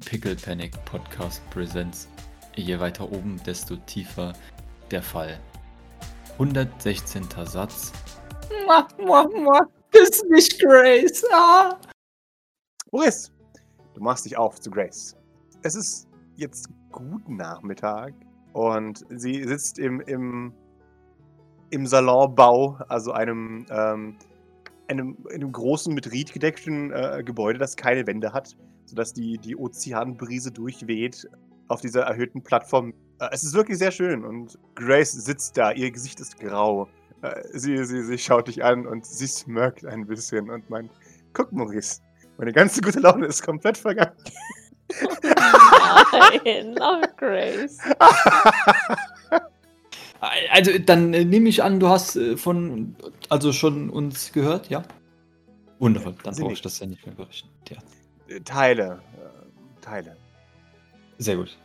Pickle Panic Podcast Presents. Je weiter oben, desto tiefer der Fall. 116. Satz. Mua, mua, mua. Das ist nicht Grace. Ah. Boris, du machst dich auf zu Grace. Es ist jetzt guten Nachmittag und sie sitzt im, im, im Salonbau, also einem, ähm, einem, einem großen mit Ried gedeckten äh, Gebäude, das keine Wände hat, sodass die, die Ozeanbrise durchweht auf dieser erhöhten Plattform. Äh, es ist wirklich sehr schön und Grace sitzt da, ihr Gesicht ist grau. Äh, sie, sie, sie schaut dich an und sie smirkt ein bisschen und meint, guck Maurice, meine ganze gute Laune ist komplett vergangen. Nein, oh Grace. Also, dann äh, nehme ich an, du hast äh, von, also schon uns gehört, ja? Wundervoll, dann brauche ich das ja nicht mehr berichten. Ja, Teile. Äh, Teile. sehr gut.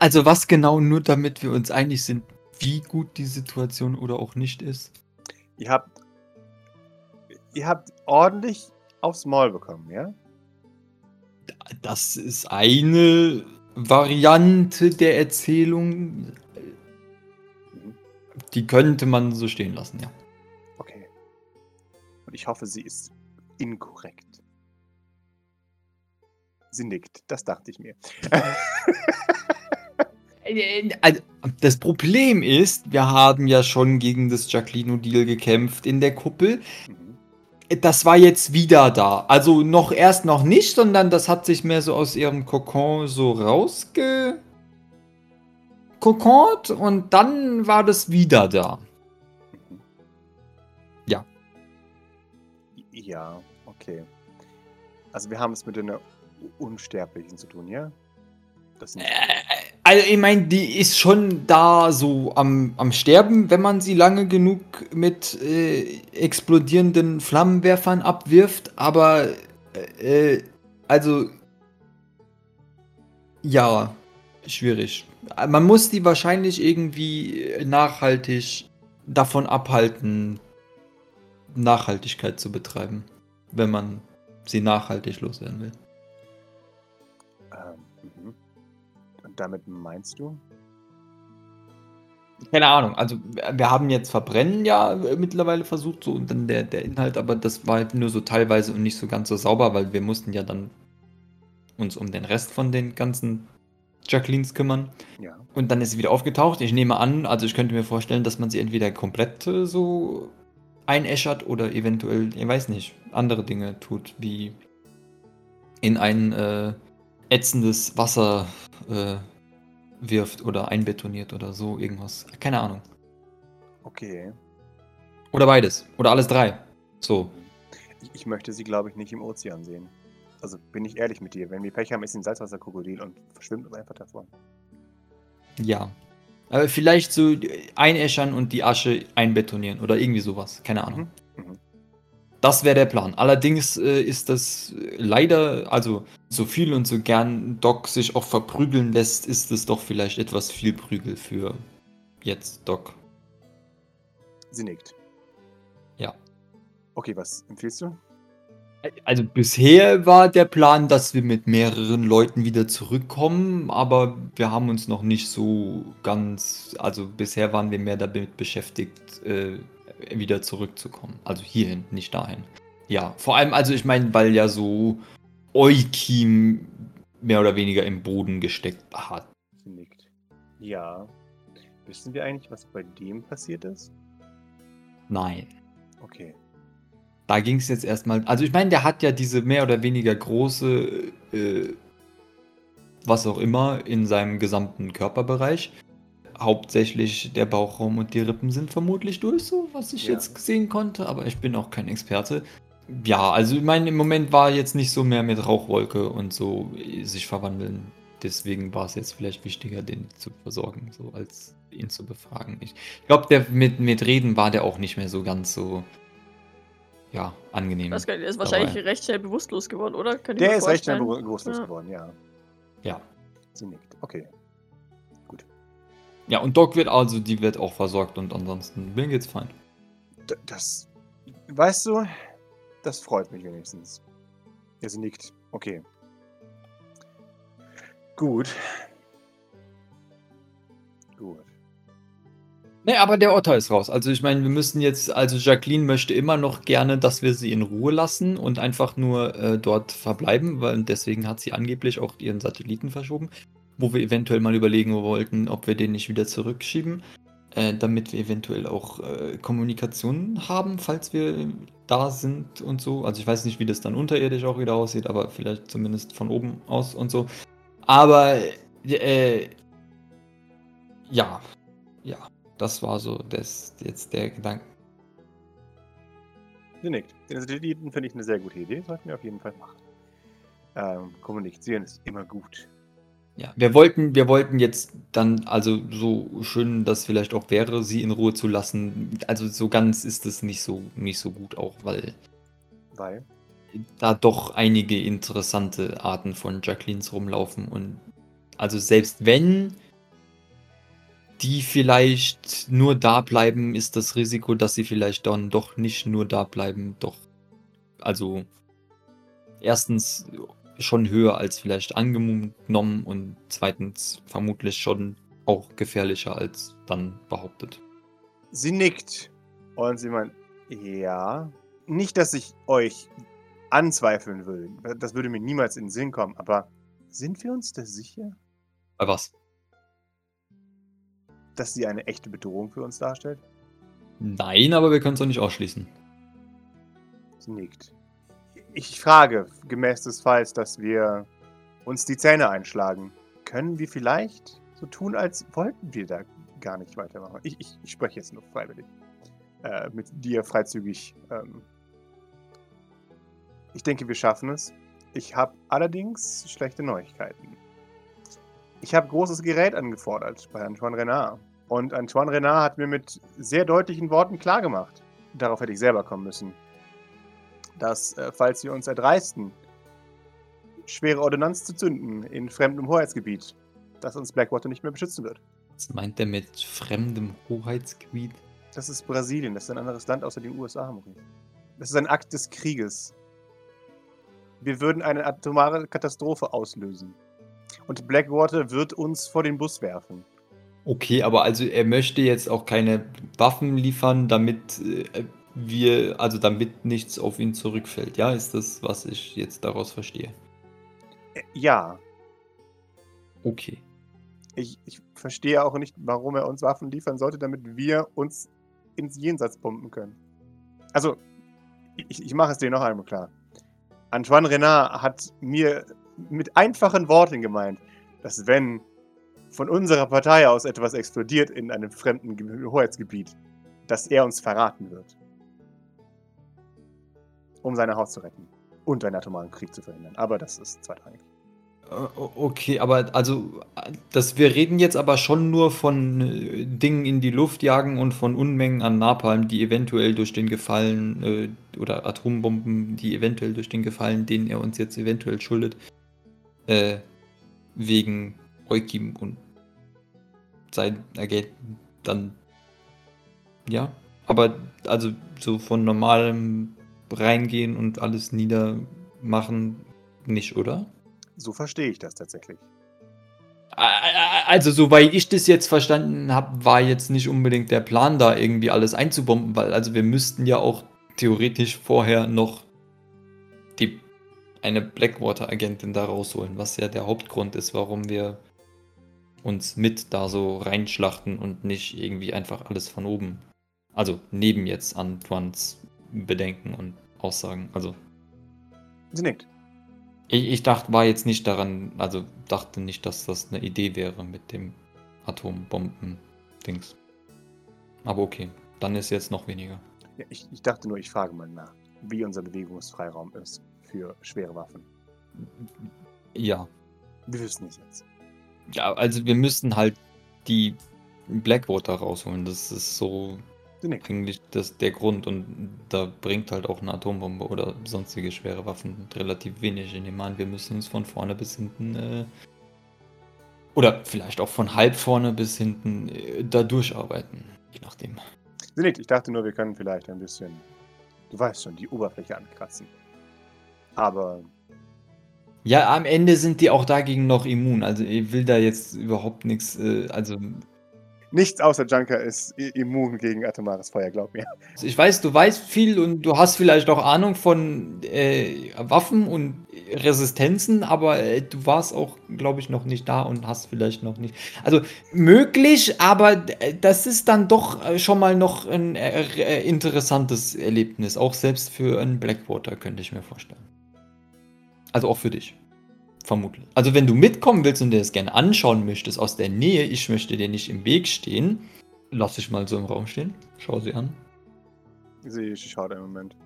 Also, was genau, nur damit wir uns einig sind, wie gut die Situation oder auch nicht ist? Ihr habt. Ihr habt ordentlich aufs Maul bekommen, ja? Das ist eine Variante der Erzählung. Die könnte man so stehen lassen, ja. Okay. Und ich hoffe, sie ist inkorrekt. Sie nickt, das dachte ich mir. Also, Das Problem ist, wir haben ja schon gegen das Jacqueline-Deal gekämpft in der Kuppel. Mhm. Das war jetzt wieder da. Also noch erst noch nicht, sondern das hat sich mehr so aus ihrem Kokon so rausge... Kokont und dann war das wieder da. Ja. Ja, okay. Also wir haben es mit einer Unsterblichen zu tun, ja? Äh, Also ich meine, die ist schon da so am, am Sterben, wenn man sie lange genug mit äh, explodierenden Flammenwerfern abwirft, aber äh, also ja, schwierig. Man muss die wahrscheinlich irgendwie nachhaltig davon abhalten, Nachhaltigkeit zu betreiben, wenn man sie nachhaltig loswerden will. Damit meinst du? Keine Ahnung, also wir haben jetzt Verbrennen ja äh, mittlerweile versucht, so und dann der, der Inhalt, aber das war halt nur so teilweise und nicht so ganz so sauber, weil wir mussten ja dann uns um den Rest von den ganzen Jacquelines kümmern. Ja. Und dann ist sie wieder aufgetaucht. Ich nehme an, also ich könnte mir vorstellen, dass man sie entweder komplett äh, so einäschert oder eventuell, ich weiß nicht, andere Dinge tut, wie in ein äh, ätzendes Wasser äh, wirft oder einbetoniert oder so irgendwas. Keine Ahnung. Okay. Oder beides. Oder alles drei. So. Ich, ich möchte sie, glaube ich, nicht im Ozean sehen. Also bin ich ehrlich mit dir. Wenn wir Pech haben, ist sie ein Salzwasserkrokodil und verschwimmt uns einfach davon. Ja. Aber vielleicht so einäschern und die Asche einbetonieren oder irgendwie sowas. Keine Ahnung. Mhm. Mhm. Das wäre der Plan. Allerdings äh, ist das leider, also so viel und so gern Doc sich auch verprügeln lässt, ist es doch vielleicht etwas viel Prügel für jetzt Doc. Sie nickt. Ja. Okay, was empfiehlst du? Also bisher war der Plan, dass wir mit mehreren Leuten wieder zurückkommen, aber wir haben uns noch nicht so ganz, also bisher waren wir mehr damit beschäftigt, äh, wieder zurückzukommen. Also hierhin, nicht dahin. Ja, vor allem, also ich meine, weil ja so Eukim mehr oder weniger im Boden gesteckt hat. Nickt. Ja. Wissen wir eigentlich, was bei dem passiert ist? Nein. Okay. Da ging es jetzt erstmal. Also ich meine, der hat ja diese mehr oder weniger große, äh, was auch immer, in seinem gesamten Körperbereich. Hauptsächlich der Bauchraum und die Rippen sind vermutlich durch, so was ich Ja. jetzt sehen konnte, aber ich bin auch kein Experte. Ja, also ich meine, im Moment war jetzt nicht so mehr mit Rauchwolke und so äh, sich verwandeln. Deswegen war es jetzt vielleicht wichtiger, den zu versorgen, so als ihn zu befragen. Ich glaube, der mit, mit Reden war der auch nicht mehr so ganz so ja, angenehm. Das der ist dabei. wahrscheinlich recht schnell bewusstlos geworden, oder? Der ist recht schnell bewusstlos Ja. geworden, ja. Ja. Sie nickt. Okay. Ja, und Doc wird also, die wird auch versorgt und ansonsten mir geht's fein. D das. Weißt du, das freut mich wenigstens. Ja, sie nickt. Okay. Gut. Gut. Ne, aber der Otter ist raus. Also ich meine, wir müssen jetzt, also Jacqueline möchte immer noch gerne, dass wir sie in Ruhe lassen und einfach nur äh, dort verbleiben, weil deswegen hat sie angeblich auch ihren Satelliten verschoben, wo wir eventuell mal überlegen wollten, ob wir den nicht wieder zurückschieben, äh, damit wir eventuell auch äh, Kommunikation haben, falls wir da sind und so. Also ich weiß nicht, wie das dann unterirdisch auch wieder aussieht, aber vielleicht zumindest von oben aus und so. Aber äh, ja, ja, das war so das, jetzt der Gedanke. Sie nickt. Den Satelliten finde ich eine sehr gute Idee. Sollten wir auf jeden Fall machen. Ähm, kommunizieren ist immer gut. Ja, wir wollten, wir wollten jetzt dann, also so schön das vielleicht auch wäre, sie in Ruhe zu lassen. Also so ganz ist es nicht so, nicht so gut auch, weil Weil? da doch einige interessante Arten von Jacquelines rumlaufen und also selbst wenn die vielleicht nur da bleiben, ist das Risiko, dass sie vielleicht dann doch nicht nur da bleiben, doch also erstens schon höher als vielleicht angenommen und zweitens vermutlich schon auch gefährlicher als dann behauptet. Sie nickt. Und sie meint, ja. Nicht, dass ich euch anzweifeln will. Das würde mir niemals in den Sinn kommen. Aber sind wir uns da sicher, Bei was? dass sie eine echte Bedrohung für uns darstellt? Nein, aber wir können es doch nicht ausschließen. Sie nickt. Ich frage, gemäß des Falls, dass wir uns die Zähne einschlagen. Können wir vielleicht so tun, als wollten wir da gar nicht weitermachen? Ich, ich, ich spreche jetzt nur freiwillig. Äh, mit dir freizügig. Ähm. Ich denke, wir schaffen es. Ich habe allerdings schlechte Neuigkeiten. Ich habe großes Gerät angefordert bei Antoine Renard. Und Antoine Renard hat mir mit sehr deutlichen Worten klargemacht. Darauf hätte ich selber kommen müssen dass, äh, falls wir uns erdreisten, schwere Ordonnanz zu zünden in fremdem Hoheitsgebiet, dass uns Blackwater nicht mehr beschützen wird. Was meint er mit fremdem Hoheitsgebiet? Das ist Brasilien, das ist ein anderes Land außer den USA, Maurice. Das ist ein Akt des Krieges. Wir würden eine atomare Katastrophe auslösen. Und Blackwater wird uns vor den Bus werfen. Okay, aber also er möchte jetzt auch keine Waffen liefern, damit äh, wir, also damit nichts auf ihn zurückfällt. Ja, ist das, was ich jetzt daraus verstehe? Äh, Ja, Okay. ich, ich verstehe auch nicht, warum er uns Waffen liefern sollte, damit wir uns ins Jenseits pumpen können. Also, ich, ich mache es dir noch einmal klar. Antoine Renard hat mir mit einfachen Worten gemeint, dass wenn von unserer Partei aus etwas explodiert in einem fremden Ge- Hoheitsgebiet, dass er uns verraten wird. Um seine Haut zu retten. Und einen atomaren Krieg zu verhindern. Aber das ist zweitrangig. Äh, Okay, aber also, das, wir reden jetzt aber schon nur von äh, Dingen in die Luft jagen und von Unmengen an Napalm, die eventuell durch den Gefallen äh, oder Atombomben, die eventuell durch den Gefallen, den er uns jetzt eventuell schuldet, äh, wegen Eukim und sein Agenten dann. Ja, aber also so von normalem reingehen und alles niedermachen nicht, oder? So verstehe ich das tatsächlich. Also, soweit ich das jetzt verstanden habe, war jetzt nicht unbedingt der Plan, da irgendwie alles einzubomben, weil also wir müssten ja auch theoretisch vorher noch die, eine Blackwater-Agentin da rausholen, was ja der Hauptgrund ist, warum wir uns mit da so reinschlachten und nicht irgendwie einfach alles von oben. Also neben jetzt Antoines Bedenken und Aussagen. Also Sie nickt. ich, ich dachte, war jetzt nicht daran, also dachte nicht, dass das eine Idee wäre mit dem Atombomben-Dings. Aber okay, dann ist jetzt noch weniger. Ja, ich, ich dachte nur, ich frage mal nach, wie unser Bewegungsfreiraum ist für schwere Waffen. Ja. Wir wissen es jetzt. Ja, also wir müssen halt die Blackwater rausholen. Das ist so Sie nickt. eigentlich das, der Grund. Und da bringt halt auch eine Atombombe oder sonstige schwere Waffen relativ wenig. Ich nehme an, wir müssen uns von vorne bis hinten äh, oder vielleicht auch von halb vorne bis hinten äh, da durcharbeiten. Je nachdem. Sie nickt. Ich dachte nur, wir können vielleicht ein bisschen, du weißt schon, die Oberfläche ankratzen. Aber Ja, am Ende sind die auch dagegen noch immun. Also ich will da jetzt überhaupt nichts, äh, also Nichts außer Junker ist immun gegen atomares Feuer, glaub mir. Also ich weiß, du weißt viel und du hast vielleicht auch Ahnung von äh, Waffen und Resistenzen, aber äh, du warst auch, glaube ich, noch nicht da und hast vielleicht noch nicht. Also möglich, aber äh, das ist dann doch äh, schon mal noch ein äh, äh, interessantes Erlebnis, auch selbst für einen Blackwater, könnte ich mir vorstellen. Also auch für dich. Vermutlich. Also wenn du mitkommen willst und dir das gerne anschauen möchtest aus der Nähe, ich möchte dir nicht im Weg stehen, lass dich mal so im Raum stehen. Schau sie an. Sie schaut einen Moment.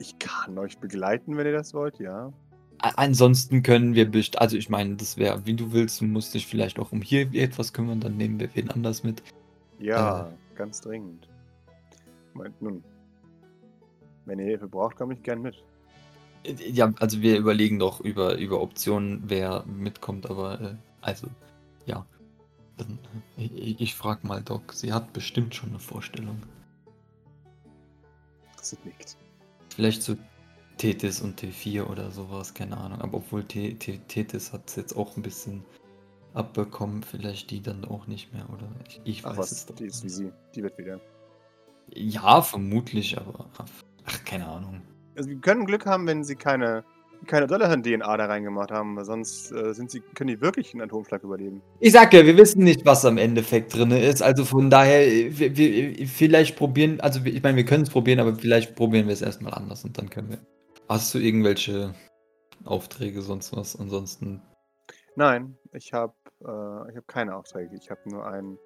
Ich kann euch begleiten, wenn ihr das wollt, ja. Ansonsten können wir best also ich meine, das wäre, wie du willst, du musst dich vielleicht auch um hier etwas kümmern, dann nehmen wir wen anders mit. Ja, ganz dringend. Moment, nun. Wenn ihr Hilfe braucht, komme ich gern mit. Ja, also wir überlegen doch über, über Optionen, wer mitkommt, aber äh, also, ja. Dann, äh, ich, ich frag mal Doc, sie hat bestimmt schon eine Vorstellung. Sie nickt. Vielleicht so Tethys und T4 oder sowas, keine Ahnung. Aber obwohl Te- Te- Tethys hat es jetzt auch ein bisschen abbekommen, vielleicht die dann auch nicht mehr, oder? Ich, ich Ach weiß was, es doch die ist wie nicht. sie. Die wird wieder. Ja, vermutlich, aber ach, keine Ahnung. Also wir können Glück haben, wenn sie keine, keine Dollarhand-DNA da reingemacht haben, weil sonst äh, sind sie, können die wirklich einen Atomschlag überleben. Ich sag ja, wir wissen nicht, was am Endeffekt drin ist. Also von daher, äh, wir, wir, vielleicht probieren, also ich meine, wir können es probieren, aber vielleicht probieren wir es erstmal anders und dann können wir. Hast du irgendwelche Aufträge, sonst was? Ansonsten. Nein, ich habe äh, ich hab keine Aufträge. Ich habe nur einen,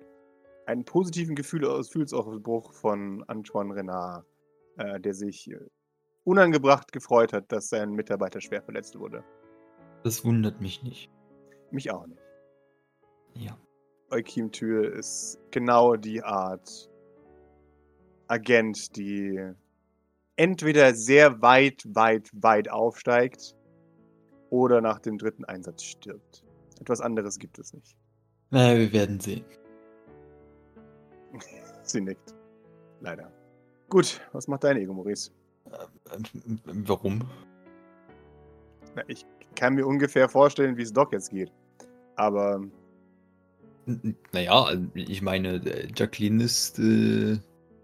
einen positiven Gefühl, Gefühlsausbruch von Antoine Renard, äh, der sich äh, unangebracht gefreut hat, dass sein Mitarbeiter schwer verletzt wurde. Das wundert mich nicht. Mich auch nicht. Ja. Eukim Tür ist genau die Art Agent, die entweder sehr weit, weit, weit aufsteigt oder nach dem dritten Einsatz stirbt. Etwas anderes gibt es nicht. Naja, wir werden sehen. Sie nickt. Leider. Gut, was macht dein Ego, Maurice? Ähm, Warum? Na, ich kann mir ungefähr vorstellen, wie es Doc jetzt geht. Aber N- Naja, also ich meine, äh, Jacqueline ist, äh,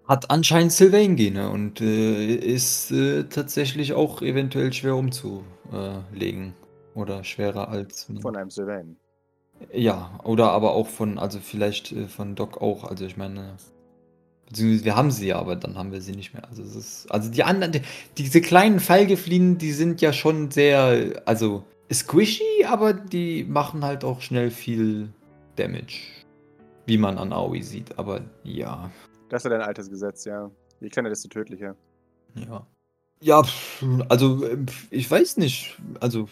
hat anscheinend Sylvain-Gene und äh, ist äh, tatsächlich auch eventuell schwer umzulegen. Oder schwerer als. von einem Sylvain. Ja, oder aber auch von, also vielleicht äh, von Doc auch. Also ich meine, beziehungsweise wir haben sie ja, aber dann haben wir sie nicht mehr. Also es ist, also die anderen, die, diese kleinen Fallgefliehen, die sind ja schon sehr, also squishy, aber die machen halt auch schnell viel Damage. Wie man an Aoi sieht, aber ja, Das ist ja dein altes Gesetz, ja. Je kleiner, desto tödlicher. ja. Ja, also ich weiß nicht, also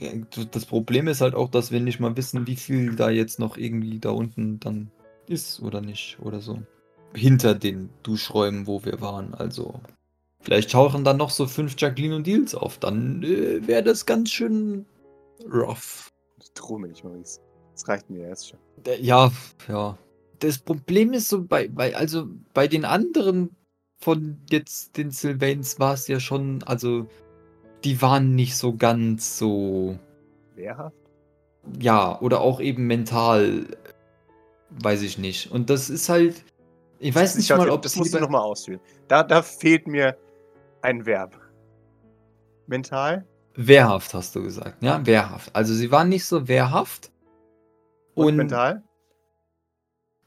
äh, das Problem ist halt auch, dass wir nicht mal wissen, wie viel da jetzt noch irgendwie da unten dann ist oder nicht oder so. Hinter den Duschräumen, wo wir waren, also vielleicht tauchen dann noch so fünf Jacqueline und Deals auf, dann äh, wäre das ganz schön rough. Droh mir nicht, Maurice. Das reicht mir erst schon. Äh, Ja, ja. Das Problem ist so bei, bei, also bei den anderen von jetzt den Sylvains war es ja schon, also die waren nicht so ganz so, Wehrhaft? ja, oder auch eben mental, weiß ich nicht. Und das ist halt, ich weiß nicht Ich mal, ob Das sie musst du bei- nochmal ausführen. Da, da fehlt mir ein Verb. Mental? wehrhaft hast du gesagt, ja, wehrhaft. Also sie waren nicht so wehrhaft. Und, Und, mental?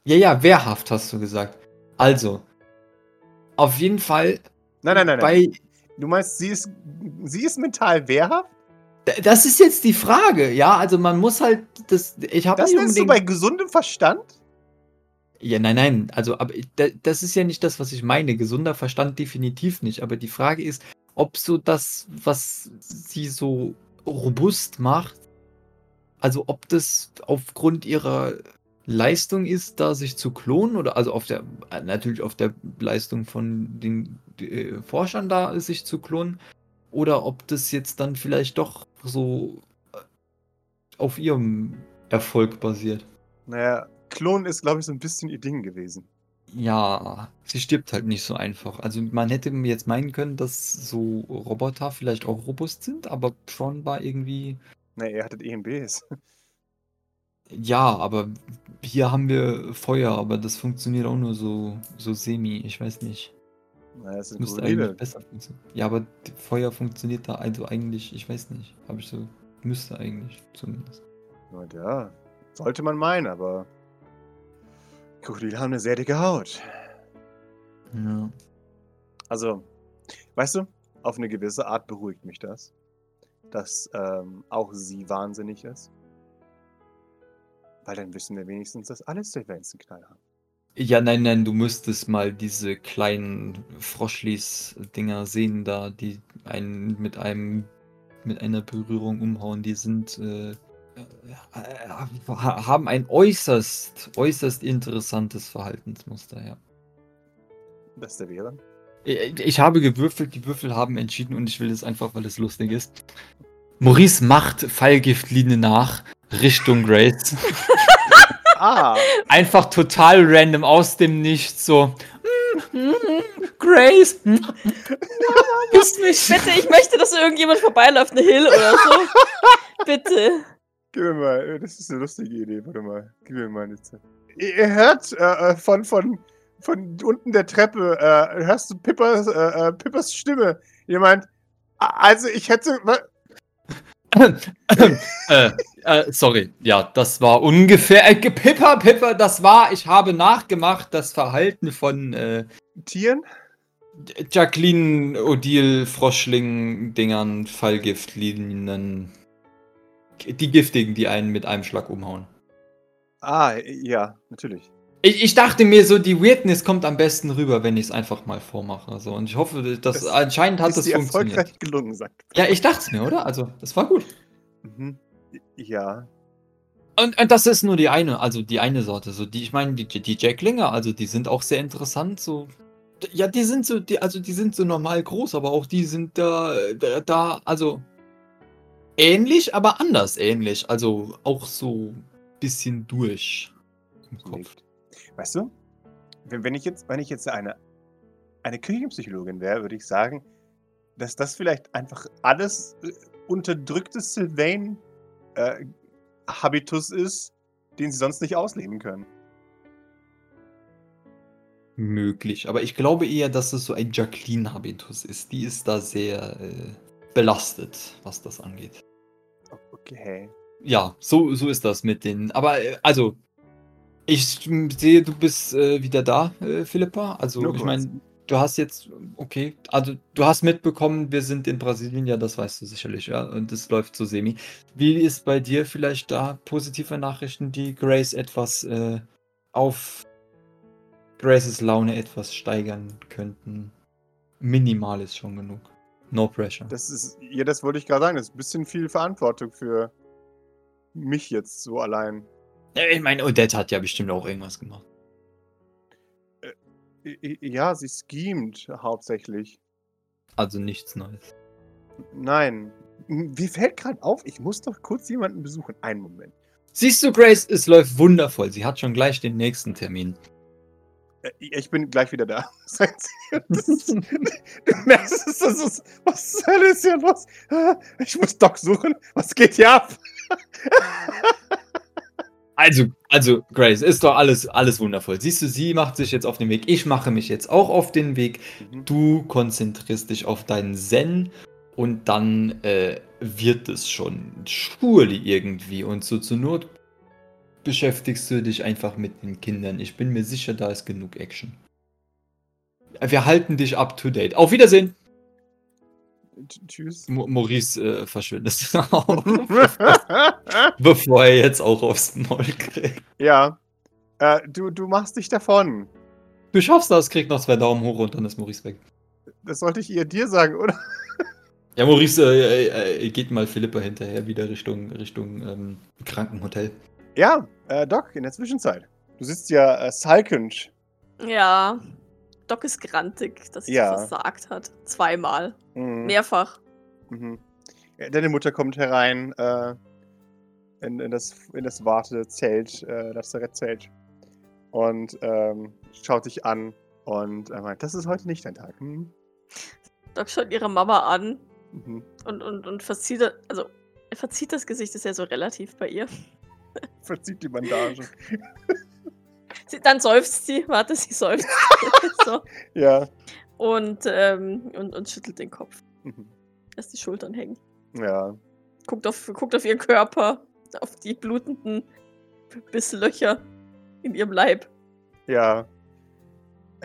ja, ja, wehrhaft hast du gesagt. Also, auf jeden Fall Nein, nein, nein, nein. bei Du meinst, sie ist, sie ist mental wehrhaft? Das ist jetzt die Frage, ja. Also man muss halt das. Ich habe Das nennst du unbedingt. bei gesundem Verstand? Ja, nein, nein. Also, aber das ist ja nicht das, was ich meine. Gesunder Verstand definitiv nicht. Aber die Frage ist, ob so das, was sie so robust macht, also ob das aufgrund ihrer Leistung ist, da sich zu klonen oder also auf der äh, natürlich auf der Leistung von den äh, Forschern da sich zu klonen oder ob das jetzt dann vielleicht doch so äh, auf ihrem Erfolg basiert. Naja, Klon ist, glaube ich, so ein bisschen ihr Ding gewesen. Ja, sie stirbt halt nicht so einfach. Also man hätte jetzt meinen können, dass so Roboter vielleicht auch robust sind, aber Tron war irgendwie. Na, ihr hattet EMBs. Ja, aber hier haben wir Feuer, aber das funktioniert auch nur so, so semi. Ich weiß nicht. Na, das sind Müsste eigentlich besser funktionieren. Ja, aber Feuer funktioniert da also eigentlich, ich weiß nicht. Habe ich so. Müsste eigentlich zumindest. Na ja, sollte man meinen, aber Krokodile haben eine sehr dicke Haut. Ja. Also, weißt du, auf eine gewisse Art beruhigt mich das, dass ähm, auch sie wahnsinnig ist. Weil dann wissen wir wenigstens, dass alle Sylvains einen Knall haben. Ja, nein, nein, du müsstest mal diese kleinen Froschlis-Dinger sehen da, die einen mit einem mit einer Berührung umhauen. Die sind äh, haben ein äußerst, äußerst interessantes Verhaltensmuster, ja. Das der wäre. Ich ich habe gewürfelt, die Würfel haben entschieden und ich will es einfach, weil es lustig ist. Maurice macht Fallgiftlinie nach Richtung Grace. Ah, Einfach total random aus dem Nichts so. Grace. Küss mich. Bitte, ich möchte, dass irgendjemand vorbeiläuft, eine Hill oder so. Bitte. Gib mir mal, das ist eine lustige Idee, warte mal. Gib mir mal eine Zeit. Ihr hört äh, äh, von, von, von unten der Treppe, äh, hörst du Pippers, äh, äh, Pippers Stimme. Ihr meint, "A- also ich hätte, äh, äh, sorry, ja, das war ungefähr. Äh, Pipper, Pipper, das war, ich habe nachgemacht, das Verhalten von äh, Tieren? Jacqueline Odile Froschling-Dingern, Fallgiftlinien. Die giftigen, die einen mit einem Schlag umhauen. Ah, ja, natürlich. Ich, ich dachte mir so, die Weirdness kommt am besten rüber, wenn ich es einfach mal vormache. So. Und ich hoffe, dass Das anscheinend hat ist das funktioniert. erfolgreich gelungen, sagt. Ja, ich dachte es mir, oder? Also, das war gut. Mhm. Ja. Und, und das ist nur die eine, also die eine Sorte. So, die, ich meine, die, die Jacklinger, also die sind auch sehr interessant. So, ja, die sind so, die, also die sind so normal groß, aber auch die sind da, da, also ähnlich, aber anders ähnlich. Also auch so bisschen durch im Kopf. Weißt du, wenn, ich jetzt, wenn ich jetzt eine, eine Küchenpsychologin wäre, würde ich sagen, dass das vielleicht einfach alles äh, unterdrücktes Sylvain äh, Habitus ist, den sie sonst nicht ausleben können. Möglich. Aber ich glaube eher, dass es so ein Jacqueline-Habitus ist. Die ist da sehr äh, belastet, was das angeht. Okay. Ja, so, so ist das mit den. Aber äh, also, ich sehe, du bist äh, wieder da, äh, Philippa. Also, Nur ich meine, du hast jetzt, okay, also du hast mitbekommen, wir sind in Brasilien, ja, das weißt du sicherlich, ja, und es läuft so semi. Wie ist bei dir vielleicht da positive Nachrichten, die Grace etwas äh, auf Graces Laune etwas steigern könnten? Minimal ist schon genug. No pressure. Das ist, ja, das wollte ich gerade sagen, das ist ein bisschen viel Verantwortung für mich jetzt so allein. Ich meine, Odette hat ja bestimmt auch irgendwas gemacht. I- Ja, sie schemt hauptsächlich. Also nichts Neues. Nein. Mir fällt gerade auf, ich muss doch kurz jemanden besuchen. Einen Moment. Siehst du, Grace, es läuft wundervoll. Sie hat schon gleich den nächsten Termin. Äh, Ich bin gleich wieder da. Ist, du merkst es, das ist, was ist hier los? Ah, Ich muss Doc suchen. Was geht hier ab? Also, also, Grace, ist doch alles, alles wundervoll. Siehst du, sie macht sich jetzt auf den Weg. Ich mache mich jetzt auch auf den Weg. Mhm. Du konzentrierst dich auf deinen Zen und dann äh, wird es schon surely irgendwie. Und so zur Not beschäftigst du dich einfach mit den Kindern. Ich bin mir sicher, da ist genug Action. Wir halten dich up to date. Auf Wiedersehen! Tschüss. Mo Maurice äh, verschwindet auch, bevor er jetzt auch aufs Maul kriegt. ja. Äh, du, du machst dich davon. Du schaffst das, krieg noch zwei Daumen hoch und dann ist Maurice weg. Das sollte ich ihr dir sagen, oder? Ja, Maurice äh, äh, äh, geht mal Philippa hinterher wieder Richtung, Richtung ähm, Krankenhotel. Ja, äh, Doc, in der Zwischenzeit. Du sitzt ja äh, sulkend. Ja. Doc ist grantig, dass sie Ja. das versagt hat. Zweimal. Mhm. Mehrfach. Mhm. Ja, deine Mutter kommt herein äh, in, in, das, in das Wartezelt, äh, das Lazarett-Zelt. und ähm, schaut dich an und er meint, das ist heute nicht dein Tag. Hm? Doc schaut ihre Mama an Mhm. und, und, und verzieht, das- also er verzieht das Gesicht, ist ja so relativ bei ihr. Verzieht die Bandage. Sie, dann seufzt sie, warte, sie seufzt. so. ja. Und, ähm, und, und schüttelt den Kopf. Mhm. Lässt die Schultern hängen. Ja. Guckt auf, guckt auf ihren Körper, auf die blutenden Bisslöcher in ihrem Leib. Ja.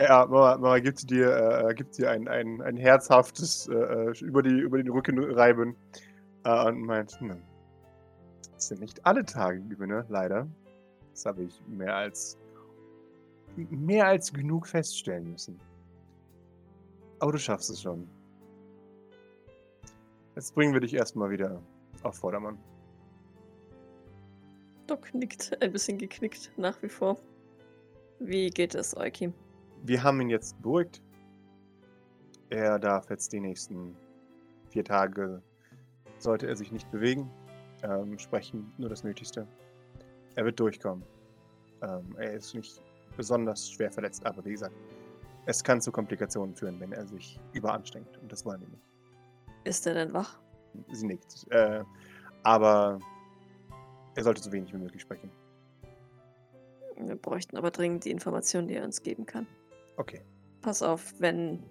Ja, Mama, Mama gibt dir, äh, gibt dir ein, ein, ein herzhaftes äh, äh, über, die, über den Rücken reiben äh, und meint, das sind nicht alle Tage Gewinne, leider. Das habe ich mehr als mehr als genug feststellen müssen. Aber du schaffst es schon. Jetzt bringen wir dich erstmal wieder auf Vordermann. Doc nickt, ein bisschen geknickt, nach wie vor. Wie geht es, Eukim? Wir haben ihn jetzt beruhigt. Er darf jetzt die nächsten vier Tage, sollte er sich nicht bewegen, ähm, sprechen, nur das Nötigste. Er wird durchkommen. Ähm, er ist nicht besonders schwer verletzt, aber wie gesagt, es kann zu Komplikationen führen, wenn er sich überanstrengt. Und das wollen wir nicht. Ist er denn wach? Sie nickt. Äh, aber er sollte so wenig wie möglich sprechen. Wir bräuchten aber dringend die Informationen, die er uns geben kann. Okay. Pass auf, wenn.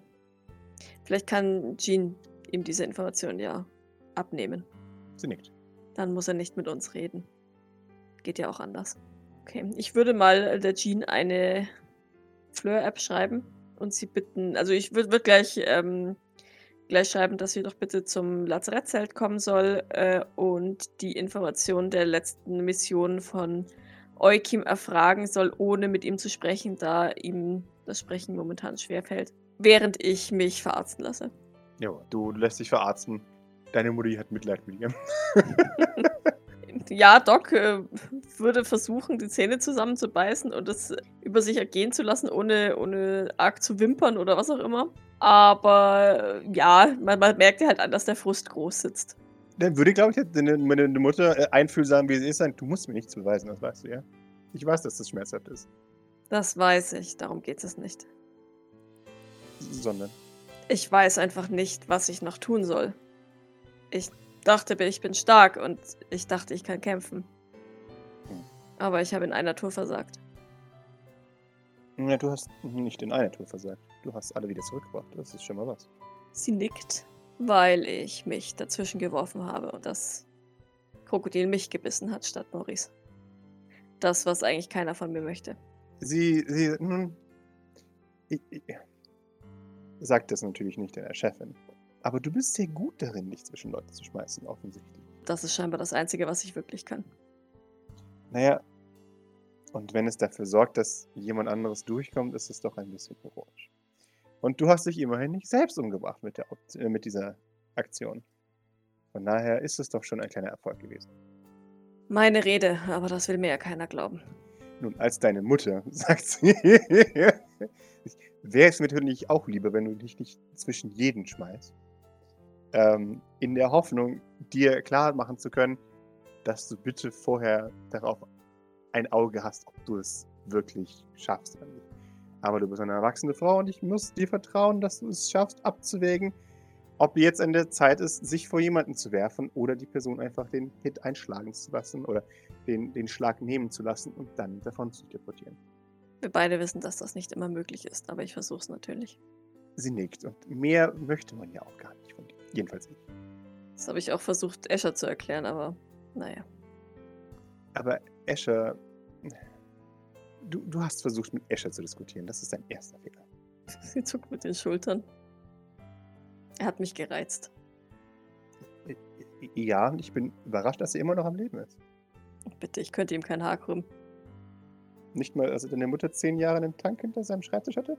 Vielleicht kann Jean ihm diese Informationen ja abnehmen. Sie nickt. Dann muss er nicht mit uns reden. Geht ja auch anders. Okay, ich würde mal der Jean eine Fleur-App schreiben und sie bitten. Also, ich würde würd gleich, ähm, gleich schreiben, dass sie doch bitte zum Lazarettzelt kommen soll äh, und die Informationen der letzten Mission von Eukim erfragen soll, ohne mit ihm zu sprechen, da ihm das Sprechen momentan schwerfällt. Während ich mich verarzten lasse. Jo, du lässt dich verarzten. Deine Mutti hat Mitleid mit ihm. Ja, Doc äh, würde versuchen, die Zähne zusammenzubeißen und es über sich ergehen zu lassen, ohne, ohne arg zu wimpern oder was auch immer. Aber äh, ja, man, man merkt ja halt an, dass der Frust groß sitzt. Dann würde, glaube ich, meine Mutter äh, einfühlsam, wie sie ist, sagen, du musst mir nichts beweisen, das weißt du, ja? Ich weiß, dass das schmerzhaft ist. Das weiß ich, darum geht es nicht. Sondern, Ich weiß einfach nicht, was ich noch tun soll. Ich dachte, ich bin stark und ich dachte, ich kann kämpfen. Hm. Aber ich habe in einer Tour versagt. ja, du hast nicht in einer Tour versagt. Du hast alle wieder zurückgebracht. Das ist schon mal was. Sie nickt, weil ich mich dazwischen geworfen habe und das Krokodil mich gebissen hat statt Maurice. Das, was eigentlich keiner von mir möchte. Sie, sie, nun, ich, ich, sagt das natürlich nicht deiner Chefin. Aber du bist sehr gut darin, dich zwischen Leute zu schmeißen, offensichtlich. Das ist scheinbar das Einzige, was ich wirklich kann. Naja, und wenn es dafür sorgt, dass jemand anderes durchkommt, ist es doch ein bisschen heroisch. Und du hast dich immerhin nicht selbst umgebracht mit, der, äh, mit dieser Aktion. Von daher ist es doch schon ein kleiner Erfolg gewesen. Meine Rede, aber das will mir ja keiner glauben. Nun, als deine Mutter, sagt sie, wäre es mir natürlich auch lieber, wenn du dich nicht zwischen jeden schmeißt. Ähm, in der Hoffnung, dir klar machen zu können, dass du bitte vorher darauf ein Auge hast, ob du es wirklich schaffst. oder nicht. Aber du bist eine erwachsene Frau und ich muss dir vertrauen, dass du es schaffst, abzuwägen, ob jetzt an der Zeit ist, sich vor jemanden zu werfen oder die Person einfach den Hit einschlagen zu lassen oder den, den Schlag nehmen zu lassen und dann davon zu deportieren. Wir beide wissen, dass das nicht immer möglich ist, aber ich versuche es natürlich. Sie nickt und mehr möchte man ja auch gar nicht von dir. Jedenfalls ich. Das habe ich auch versucht, Escher zu erklären, aber naja. Aber Escher, du, du hast versucht, mit Escher zu diskutieren. Das ist dein erster Fehler. Sie zuckt mit den Schultern. Er hat mich gereizt. Ja, und ich bin überrascht, dass er immer noch am Leben ist. Bitte, ich könnte ihm kein Haar krümmen. Nicht mal, als er deine Mutter zehn Jahre einen Tank hinter seinem Schreibtisch hatte?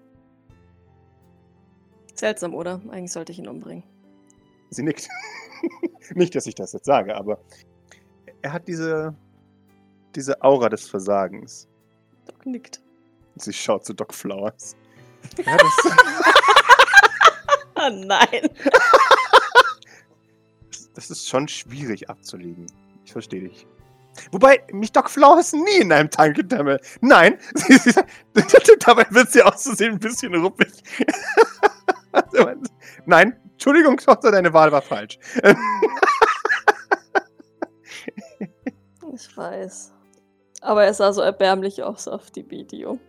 Seltsam, oder? Eigentlich sollte ich ihn umbringen. Sie nickt. Nicht, dass ich das jetzt sage, aber er hat diese, diese Aura des Versagens. Doc nickt. Sie schaut zu Doc Flowers. Ja, das, Ah, nein! das ist schon schwierig abzulegen. Ich verstehe dich. Wobei, mich Doc Flowers nie in einem Tank gedämme. Nein, dabei wird sie auszusehen ein bisschen ruppig. Nein, Entschuldigung, Tochter, deine Wahl war falsch. ich weiß. Aber er sah so erbärmlich aus auf die Video.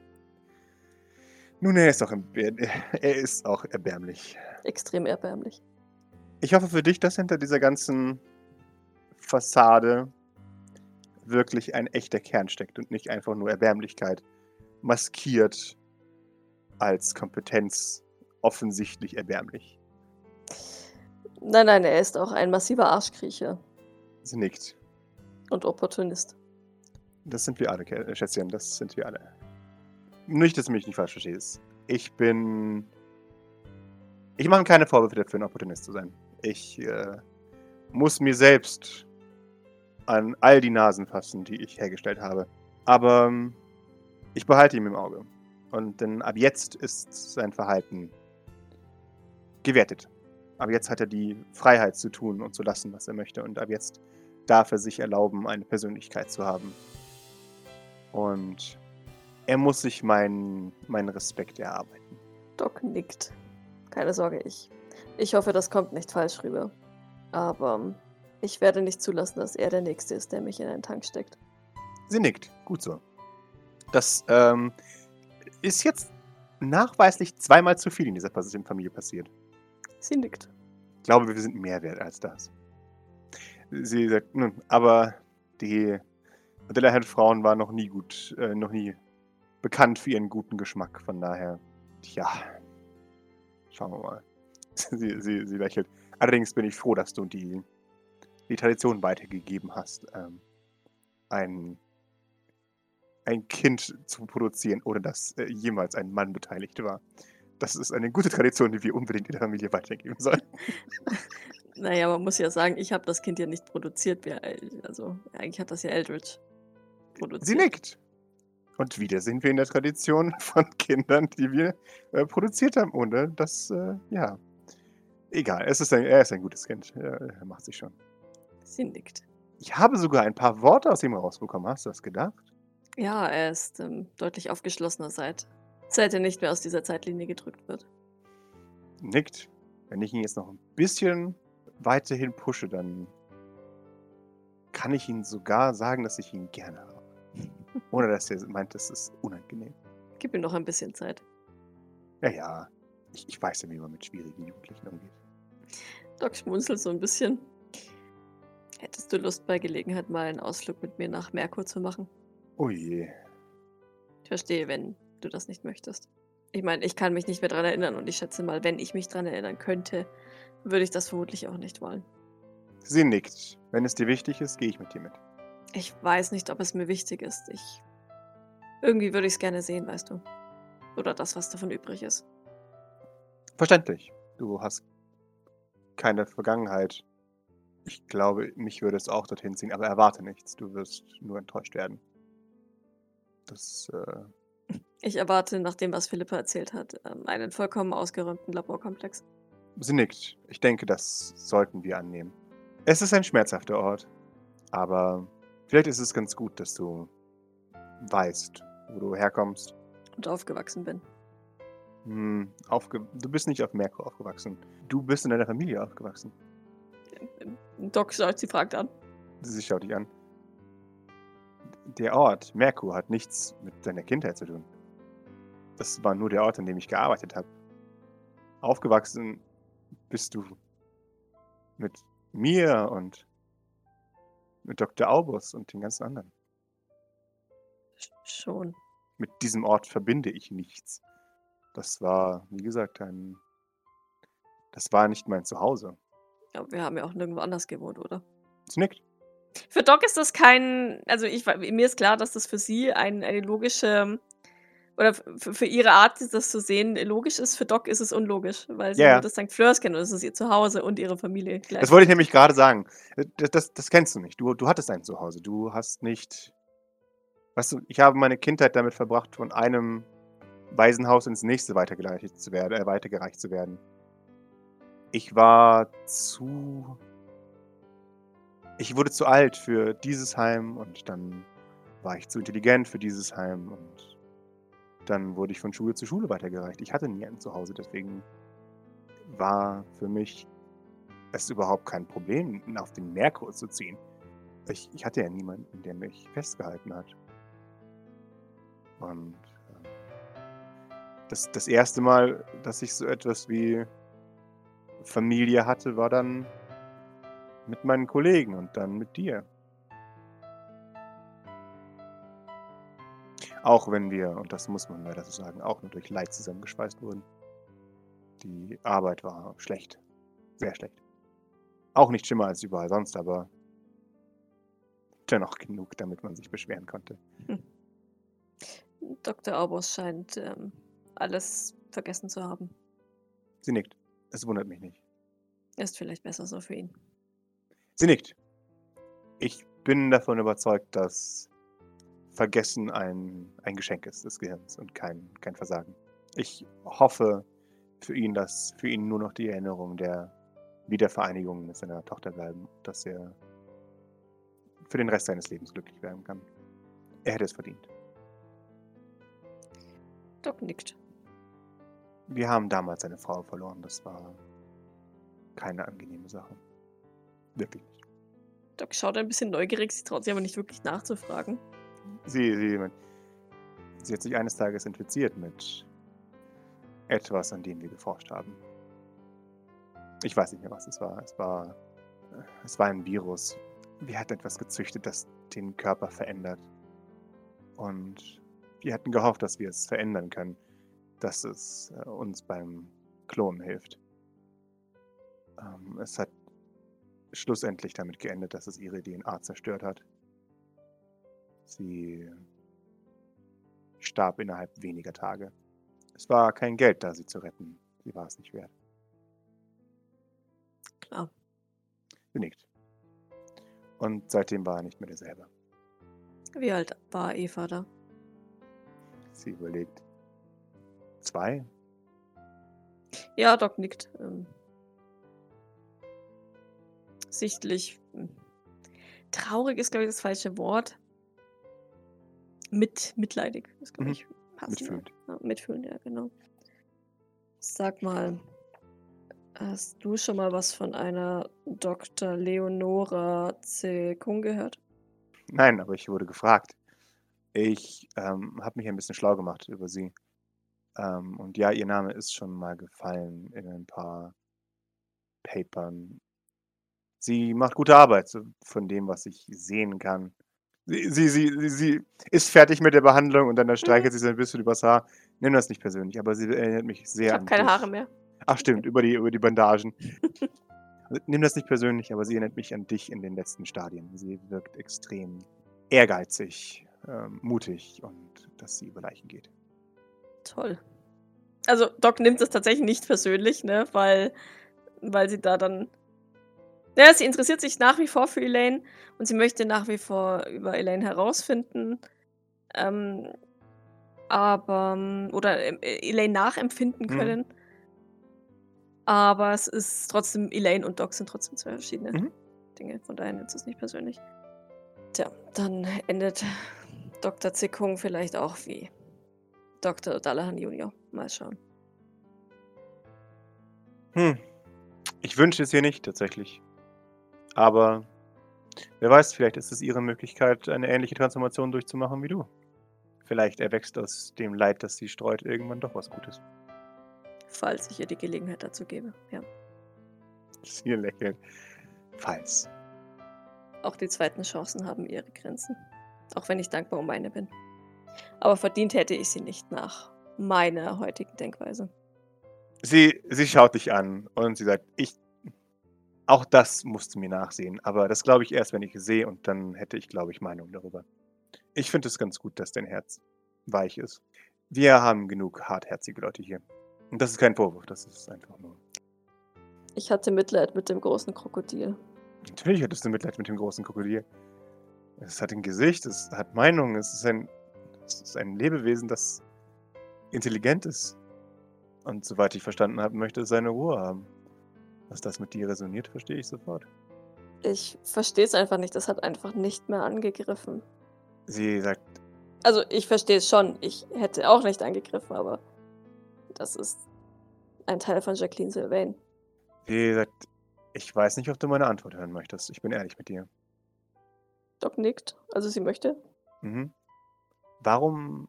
Nun, er ist auch, er ist auch erbärmlich. Extrem erbärmlich. Ich hoffe für dich, dass hinter dieser ganzen Fassade wirklich ein echter Kern steckt und nicht einfach nur Erbärmlichkeit maskiert als Kompetenz offensichtlich erbärmlich. Nein, nein, er ist auch ein massiver Arschkriecher. Sie nickt. Und Opportunist. Das sind wir alle, Schätzchen, das sind wir alle. Nicht, dass du mich nicht falsch verstehst. Ich bin. Ich mache keine Vorwürfe dafür, ein Opportunist zu sein. Ich äh, muss mir selbst an all die Nasen fassen, die ich hergestellt habe. Aber ähm, ich behalte ihn im Auge. Und denn ab jetzt ist sein Verhalten gewertet. Ab jetzt hat er die Freiheit zu tun und zu lassen, was er möchte. Und ab jetzt darf er sich erlauben, eine Persönlichkeit zu haben. Und er muss sich meinen, meinen Respekt erarbeiten. Doc nickt. Keine Sorge, ich. Ich hoffe, das kommt nicht falsch rüber. Aber ich werde nicht zulassen, dass er der Nächste ist, der mich in einen Tank steckt. Sie nickt. Gut so. Das ähm, ist jetzt nachweislich zweimal zu viel in dieser Familie passiert. Sie nickt. Ich glaube, wir sind mehr wert als das. Sie sagt, nun, aber die Adelaide Frauen waren noch nie gut, äh, noch nie bekannt für ihren guten Geschmack. Von daher, ja, schauen wir mal. sie, sie, sie lächelt. Allerdings bin ich froh, dass du die, die Tradition weitergegeben hast, ähm, ein, ein Kind zu produzieren, ohne dass äh, jemals ein Mann beteiligt war. Das ist eine gute Tradition, die wir unbedingt in der Familie weitergeben sollen. naja, man muss ja sagen, ich habe das Kind ja nicht produziert. Also eigentlich hat das ja Eldridge produziert. Sie nickt. Und wieder sind wir in der Tradition von Kindern, die wir äh, produziert haben, ohne dass, äh, ja. Egal, es ist ein, er ist ein gutes Kind. Er, er macht sich schon. Sie nickt. Ich habe sogar ein paar Worte aus ihm rausbekommen. Hast du das gedacht? Ja, er ist ähm, deutlich aufgeschlossener seit, seit er nicht mehr aus dieser Zeitlinie gedrückt wird. Nickt. Wenn ich ihn jetzt noch ein bisschen weiterhin pushe, dann kann ich Ihnen sogar sagen, dass ich ihn gerne habe. Ohne dass er meint, das ist unangenehm. Gib ihm noch ein bisschen Zeit. Ja, ja. Ich, ich weiß ja, wie man mit schwierigen Jugendlichen umgeht. Doc schmunzelt so ein bisschen. Hättest du Lust, bei Gelegenheit mal einen Ausflug mit mir nach Merkur zu machen? Oh je. Ich verstehe, wenn du das nicht möchtest. Ich meine, ich kann mich nicht mehr daran erinnern und ich schätze mal, wenn ich mich daran erinnern könnte, würde ich das vermutlich auch nicht wollen. Sie nickt. Wenn es dir wichtig ist, gehe ich mit dir mit. Ich weiß nicht, ob es mir wichtig ist. Ich. Irgendwie würde ich es gerne sehen, weißt du. Oder das, was davon übrig ist. Verständlich. Du hast keine Vergangenheit. Ich glaube, mich würde es auch dorthin ziehen, aber erwarte nichts. Du wirst nur enttäuscht werden. Das. Äh... Ich erwarte, nach dem, was Philippa erzählt hat, ähm, einen vollkommen ausgeräumten Laborkomplex. Sie nickt. Ich denke, das sollten wir annehmen. Es ist ein schmerzhafter Ort, aber Vielleicht ist es ganz gut, dass du weißt, wo du herkommst. Und aufgewachsen bin. Hm, aufge du bist nicht auf Merkur aufgewachsen. Du bist in deiner Familie aufgewachsen. Doc schaut sie fragt an. Sie schaut dich an. Der Ort, Merkur, hat nichts mit deiner Kindheit zu tun. Das war nur der Ort, an dem ich gearbeitet habe. Aufgewachsen bist du mit mir und mit Dr. Aubus und den ganzen anderen. Schon. Mit diesem Ort verbinde ich nichts. Das war, wie gesagt, ein. Das war nicht mein Zuhause. Ja, wir haben ja auch nirgendwo anders gewohnt, oder? Es nickt. Für Doc ist das kein. Also, ich, mir ist klar, dass das für sie ein, eine logische oder für ihre Art, das zu sehen, logisch ist. Für Doc ist es unlogisch, weil sie Ja, nur das St. Fleurs kennen und es ist ihr Zuhause und ihre Familie Das wollte ich nämlich gerade sagen. Das, das, das kennst du nicht. Du, du hattest ein Zuhause. Du hast nicht. Weißt du, ich habe meine Kindheit damit verbracht, von einem Waisenhaus ins nächste weitergeleitet zu werden, äh, weitergereicht zu werden. Ich war zu ich wurde zu alt für dieses Heim und dann war ich zu intelligent für dieses Heim und dann wurde ich von Schule zu Schule weitergereicht. Ich hatte nie ein Zuhause, deswegen war für mich es überhaupt kein Problem, auf den Meerkurs zu ziehen. Ich, ich hatte ja niemanden, der mich festgehalten hat. Und äh, das, das erste Mal, dass ich so etwas wie Familie hatte, war dann mit meinen Kollegen und dann mit dir. Auch wenn wir, und das muss man leider so sagen, auch nur durch Leid zusammengeschweißt wurden. Die Arbeit war schlecht. Sehr schlecht. Auch nicht schlimmer als überall sonst, aber dennoch genug, damit man sich beschweren konnte. Hm. Dr. Aubos scheint ähm, alles vergessen zu haben. Sie nickt. Es wundert mich nicht. Ist vielleicht besser so für ihn. Sie nickt. Ich bin davon überzeugt, dass Vergessen ein, ein Geschenk ist des Gehirns und kein, kein Versagen. Ich hoffe für ihn, dass für ihn nur noch die Erinnerung der Wiedervereinigung mit seiner Tochter bleiben, dass er für den Rest seines Lebens glücklich werden kann. Er hätte es verdient. Doc nickt. Wir haben damals eine Frau verloren. Das war keine angenehme Sache. Wirklich nicht. Doc schaut ein bisschen neugierig, sie traut sich aber nicht wirklich nachzufragen. Sie, sie, sie hat sich eines Tages infiziert mit etwas, an dem wir geforscht haben. Ich weiß nicht mehr, was es war. Es war, es war ein Virus. Wir hatten etwas gezüchtet, das den Körper verändert. Und wir hatten gehofft, dass wir es verändern können, dass es äh, uns beim Klonen hilft. Ähm, es hat schlussendlich damit geendet, dass es ihre DNA zerstört hat. Sie starb innerhalb weniger Tage. Es war kein Geld da, sie zu retten. Sie war es nicht wert. Klar. Sie nickt. Und seitdem war er nicht mehr derselbe. Wie alt war Eva da? Sie überlegt. Zwei? Ja, Doc nickt. Ähm, sichtlich. Hm, traurig ist, glaube ich, das falsche Wort. Mit, mitleidig ist, glaube mhm. ich, passend. Mitfühlend. Ja, mitfühlend, ja, genau. Sag mal, hast du schon mal was von einer Dr. Leonora C. Kung gehört? Nein, aber ich wurde gefragt. Ich ähm, habe mich ein bisschen schlau gemacht über sie. Ähm, und ja, ihr Name ist schon mal gefallen in ein paar Papern. Sie macht gute Arbeit, von dem, was ich sehen kann. Sie, sie, sie, sie ist fertig mit der Behandlung und dann mhm. streichelt sie sich ein bisschen übers Haar. Nimm das nicht persönlich, aber sie erinnert mich sehr ich an. Ich habe keine Haare mehr. Ach, stimmt, über die, über die Bandagen. Nimm das nicht persönlich, aber sie erinnert mich an dich in den letzten Stadien. Sie wirkt extrem ehrgeizig, ähm, mutig und dass sie über Leichen geht. Toll. Also, Doc nimmt es tatsächlich nicht persönlich, ne, weil, weil sie da dann ja, sie interessiert sich nach wie vor für Elaine und sie möchte nach wie vor über Elaine herausfinden. Ähm, aber, ähm, oder ähm, Elaine nachempfinden mhm. können. Mhm. Aber es ist trotzdem, Elaine und Doc sind trotzdem zwei verschiedene mhm. Dinge. Von daher nimmt es nicht persönlich. Tja, dann endet Dr. Zickung vielleicht auch wie Dr. Dallahan Junior. Mal schauen. Hm. Ich wünsche es ihr nicht tatsächlich. Aber wer weiß, vielleicht ist es ihre Möglichkeit, eine ähnliche Transformation durchzumachen wie du. Vielleicht erwächst aus dem Leid, das sie streut, irgendwann doch was Gutes. Falls ich ihr die Gelegenheit dazu gebe, ja. Sie lächelt. Falls. Auch die zweiten Chancen haben ihre Grenzen. Auch wenn ich dankbar um meine bin. Aber verdient hätte ich sie nicht nach meiner heutigen Denkweise. Sie, sie schaut dich an und sie sagt, ich auch das musst du mir nachsehen, aber das glaube ich erst, wenn ich es sehe und dann hätte ich, glaube ich, Meinung darüber. Ich finde es ganz gut, dass dein Herz weich ist. Wir haben genug hartherzige Leute hier. Und das ist kein Vorwurf, das ist einfach nur. Ich hatte Mitleid mit dem großen Krokodil. Natürlich hattest du Mitleid mit dem großen Krokodil. Es hat ein Gesicht, es hat Meinung, es ist ein, es ist ein Lebewesen, das intelligent ist. Und soweit ich verstanden habe, möchte es seine Ruhe haben. Dass das mit dir resoniert, verstehe ich sofort. Ich verstehe es einfach nicht. Das hat einfach nicht mehr angegriffen. Sie sagt, Also ich verstehe es schon. Ich hätte auch nicht angegriffen, aber das ist ein Teil von Jacqueline Sylvain. sie sagt, ich weiß nicht, ob du meine Antwort hören möchtest. Ich bin ehrlich mit dir. Doc nickt. Also sie möchte. Mhm. Warum,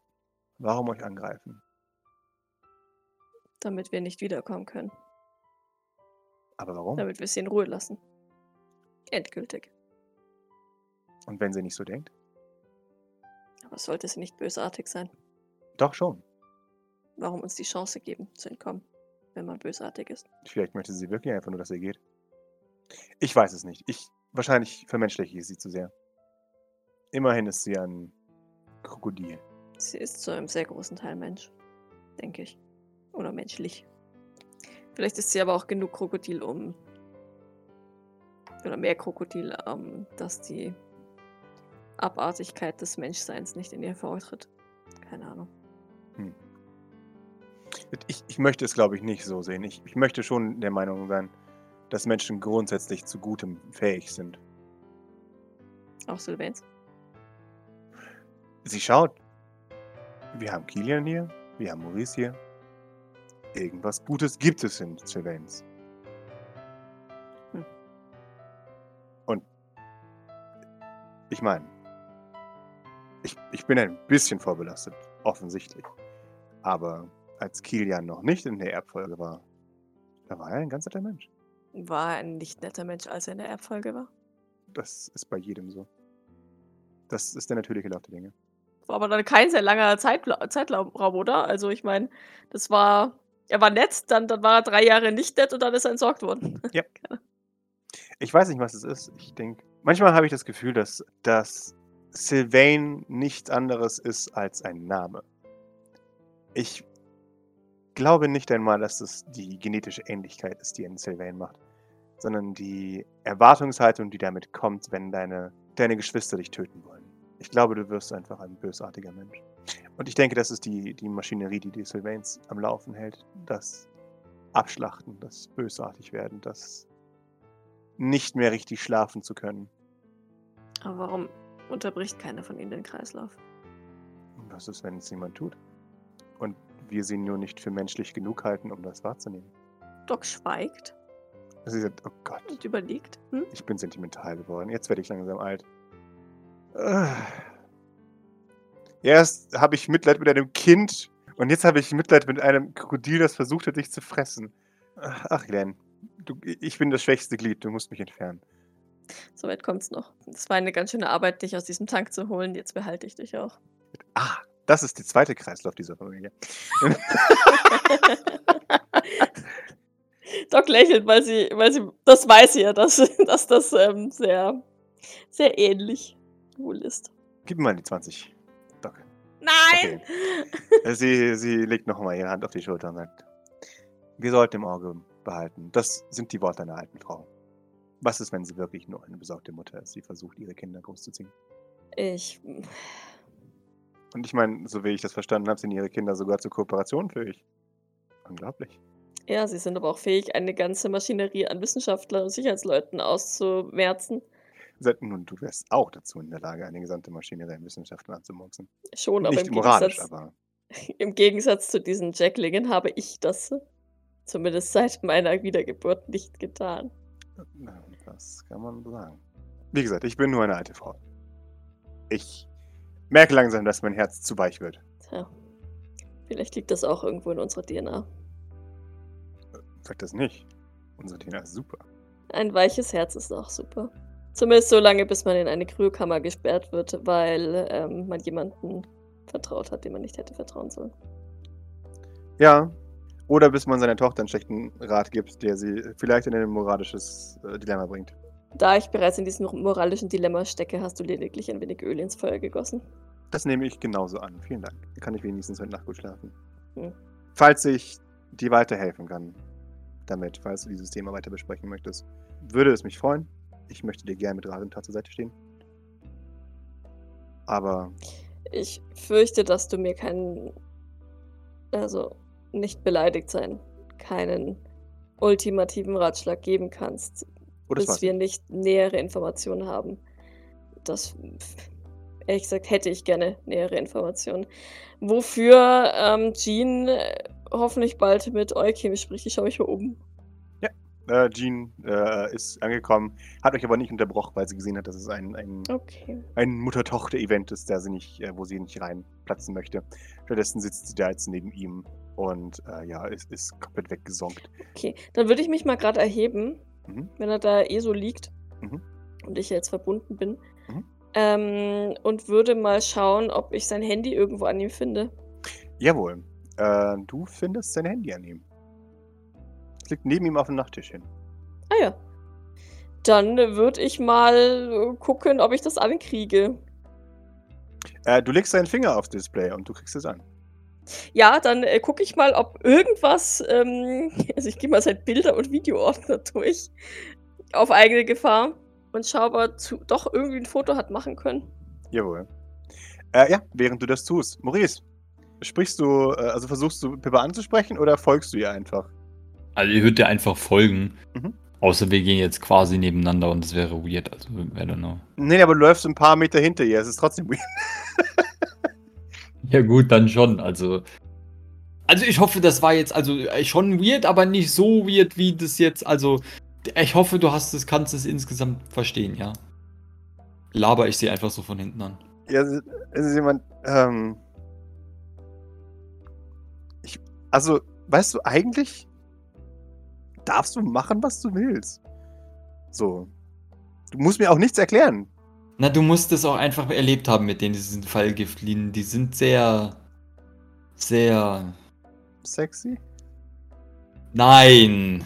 warum euch angreifen? Damit wir nicht wiederkommen können. Aber warum? Damit wir sie in Ruhe lassen. Endgültig. Und wenn sie nicht so denkt? Aber sollte sie nicht bösartig sein? Doch schon. Warum uns die Chance geben, zu entkommen, wenn man bösartig ist? Vielleicht möchte sie wirklich einfach nur, dass ihr geht. Ich weiß es nicht. Ich wahrscheinlich vermenschliche ich sie zu sehr. Immerhin ist sie ein Krokodil. Sie ist zu einem sehr großen Teil Mensch, denke ich. Oder menschlich. Vielleicht ist sie aber auch genug Krokodil, um. Oder mehr Krokodil, um, dass die Abartigkeit des Menschseins nicht in ihr vortritt. Keine Ahnung. Ich, ich möchte es, glaube ich, nicht so sehen. Ich, ich möchte schon der Meinung sein, dass Menschen grundsätzlich zu Gutem fähig sind. Auch Sylvains. Sie schaut. Wir haben Kilian hier, wir haben Maurice hier. Irgendwas Gutes gibt es in Sylvains. Hm. Und ich meine, ich, ich bin ein bisschen vorbelastet, offensichtlich. Aber als Kilian noch nicht in der Erbfolge war, da war er ein ganz netter Mensch. War er ein nicht netter Mensch, als er in der Erbfolge war? Das ist bei jedem so. Das ist der natürliche Lauf der Dinge. War aber dann kein sehr langer Zeitla Zeitraum, oder? Also ich meine, das war. Er war nett, dann, dann war er drei Jahre nicht nett und dann ist er entsorgt worden. Ich weiß nicht, was es ist. Ich denke, manchmal habe ich das Gefühl, dass, dass Sylvain nichts anderes ist als ein Name. Ich glaube nicht einmal, dass es die genetische Ähnlichkeit ist, die einen Sylvain macht, sondern die Erwartungshaltung, die damit kommt, wenn deine, deine Geschwister dich töten wollen. Ich glaube, du wirst einfach ein bösartiger Mensch. Und ich denke, das ist die, die Maschinerie, die die Sylvains am Laufen hält. Das Abschlachten, das bösartig werden, das nicht mehr richtig schlafen zu können. Aber warum unterbricht keiner von ihnen den Kreislauf? Was ist, wenn es jemand tut? Und wir sie nur nicht für menschlich genug halten, um das wahrzunehmen. Doc schweigt Sie sagt, oh Gott, und überlegt. Hm? ich bin sentimental geworden. Jetzt werde ich langsam alt. Äh. Erst habe ich Mitleid mit einem Kind und jetzt habe ich Mitleid mit einem Krokodil, das versucht hat, dich zu fressen. Ach, Glenn, du, ich bin das schwächste Glied, du musst mich entfernen. Soweit kommt's noch. Es war eine ganz schöne Arbeit, dich aus diesem Tank zu holen. Jetzt behalte ich dich auch. Ah, das ist der zweite Kreislauf dieser Familie. Doc lächelt, weil sie, weil sie, das weiß sie ja, dass, dass das ähm, sehr, sehr ähnlich wohl ist. Gib mir mal die 20. Nein! Äh, Sie, sie legt nochmal ihre Hand auf die Schulter und sagt, wir sollten im Auge behalten. Das sind die Worte einer alten Frau. Was ist, wenn sie wirklich nur eine besorgte Mutter ist, die versucht, ihre Kinder großzuziehen? Ich. Und ich meine, so wie ich das verstanden habe, sind ihre Kinder sogar zur Kooperation fähig. Unglaublich. Ja, sie sind aber auch fähig, eine ganze Maschinerie an Wissenschaftlern und Sicherheitsleuten auszumerzen. Se- Nun, du wärst auch dazu in der Lage, eine gesamte Maschinerie an Wissenschaftlern anzumurksen. Schon, aber Nicht im moralisch, Gegensatz, aber im Gegensatz zu diesen Jacklingen habe ich das zumindest seit meiner Wiedergeburt nicht getan. das kann man sagen. Wie gesagt, ich bin nur eine alte Frau. Ich merke langsam, dass mein Herz zu weich wird. Tja, vielleicht liegt das auch irgendwo in unserer DNA. Sag das nicht. Unsere DNA ist super. Ein weiches Herz ist auch super. Zumindest so lange, bis man in eine Kryokammer gesperrt wird, weil ähm, man jemanden vertraut hat, dem man nicht hätte vertrauen sollen. Ja. Oder bis man seiner Tochter einen schlechten Rat gibt, der sie vielleicht in ein moralisches äh, Dilemma bringt. Da ich bereits in diesem moralischen Dilemma stecke, hast du lediglich ein wenig Öl ins Feuer gegossen. Das nehme ich genauso an. Vielen Dank. Dann kann ich wenigstens heute Nacht gut schlafen. Hm. Falls ich dir weiterhelfen kann, damit, falls du dieses Thema weiter besprechen möchtest, würde es mich freuen. Ich möchte dir gerne mit Tat zur Seite stehen. Aber Ich fürchte, dass du mir keinen, also nicht beleidigt sein, keinen ultimativen Ratschlag geben kannst. Das bis wir nicht? nicht nähere Informationen haben. Das, ehrlich gesagt, hätte ich gerne nähere Informationen. Wofür ähm, Jean äh, hoffentlich bald mit Eukim spricht. Ich schaue mich mal um. Äh, Jean äh, ist angekommen, hat euch aber nicht unterbrochen, weil sie gesehen hat, dass es ein, ein, Okay. ein Mutter-Tochter-Event ist, der sie nicht, äh, wo sie nicht reinplatzen möchte. Stattdessen sitzt sie da jetzt neben ihm und äh, ja, ist, ist komplett weggesonkt. Okay, dann würde ich mich mal gerade erheben, Mhm. wenn er da eh so liegt Mhm. und ich jetzt verbunden bin. Mhm. Ähm, und würde mal schauen, ob ich sein Handy irgendwo an ihm finde. Jawohl. Äh, du findest sein Handy an ihm. Es liegt neben ihm auf dem Nachttisch hin. Ah ja. Dann würde ich mal äh, gucken, ob ich das ankriege. Äh, du legst deinen Finger aufs Display und du kriegst es an. Ja, dann äh, gucke ich mal, ob irgendwas, ähm, also ich gehe mal seit Bilder- und Videoordner durch, auf eigene Gefahr und schaue, ob er zu, doch irgendwie ein Foto hat machen können. Jawohl. Äh, ja, während du das tust. Maurice, sprichst du, äh, also versuchst du Pippa anzusprechen oder folgst du ihr einfach? Also ihr würdet ja einfach folgen. Mhm. Außer wir gehen jetzt quasi nebeneinander und das wäre weird. Also I don't know. Nee, aber du läufst ein paar Meter hinter ihr. Es ist trotzdem weird. Ja gut, dann schon. Also. Also ich hoffe, das war jetzt also äh, schon weird, aber nicht so weird, wie das jetzt. Also ich hoffe, du hast es, kannst es insgesamt verstehen, ja. Laber ich sie einfach so von hinten an. Ja, es ist jemand, ähm. Ich, also, weißt du, eigentlich darfst du machen, was du willst. So. Du musst mir auch nichts erklären. Na, du musst es auch einfach erlebt haben mit denen, diesen Fallgiftlinien. Die sind sehr. Sehr. Sexy? Nein.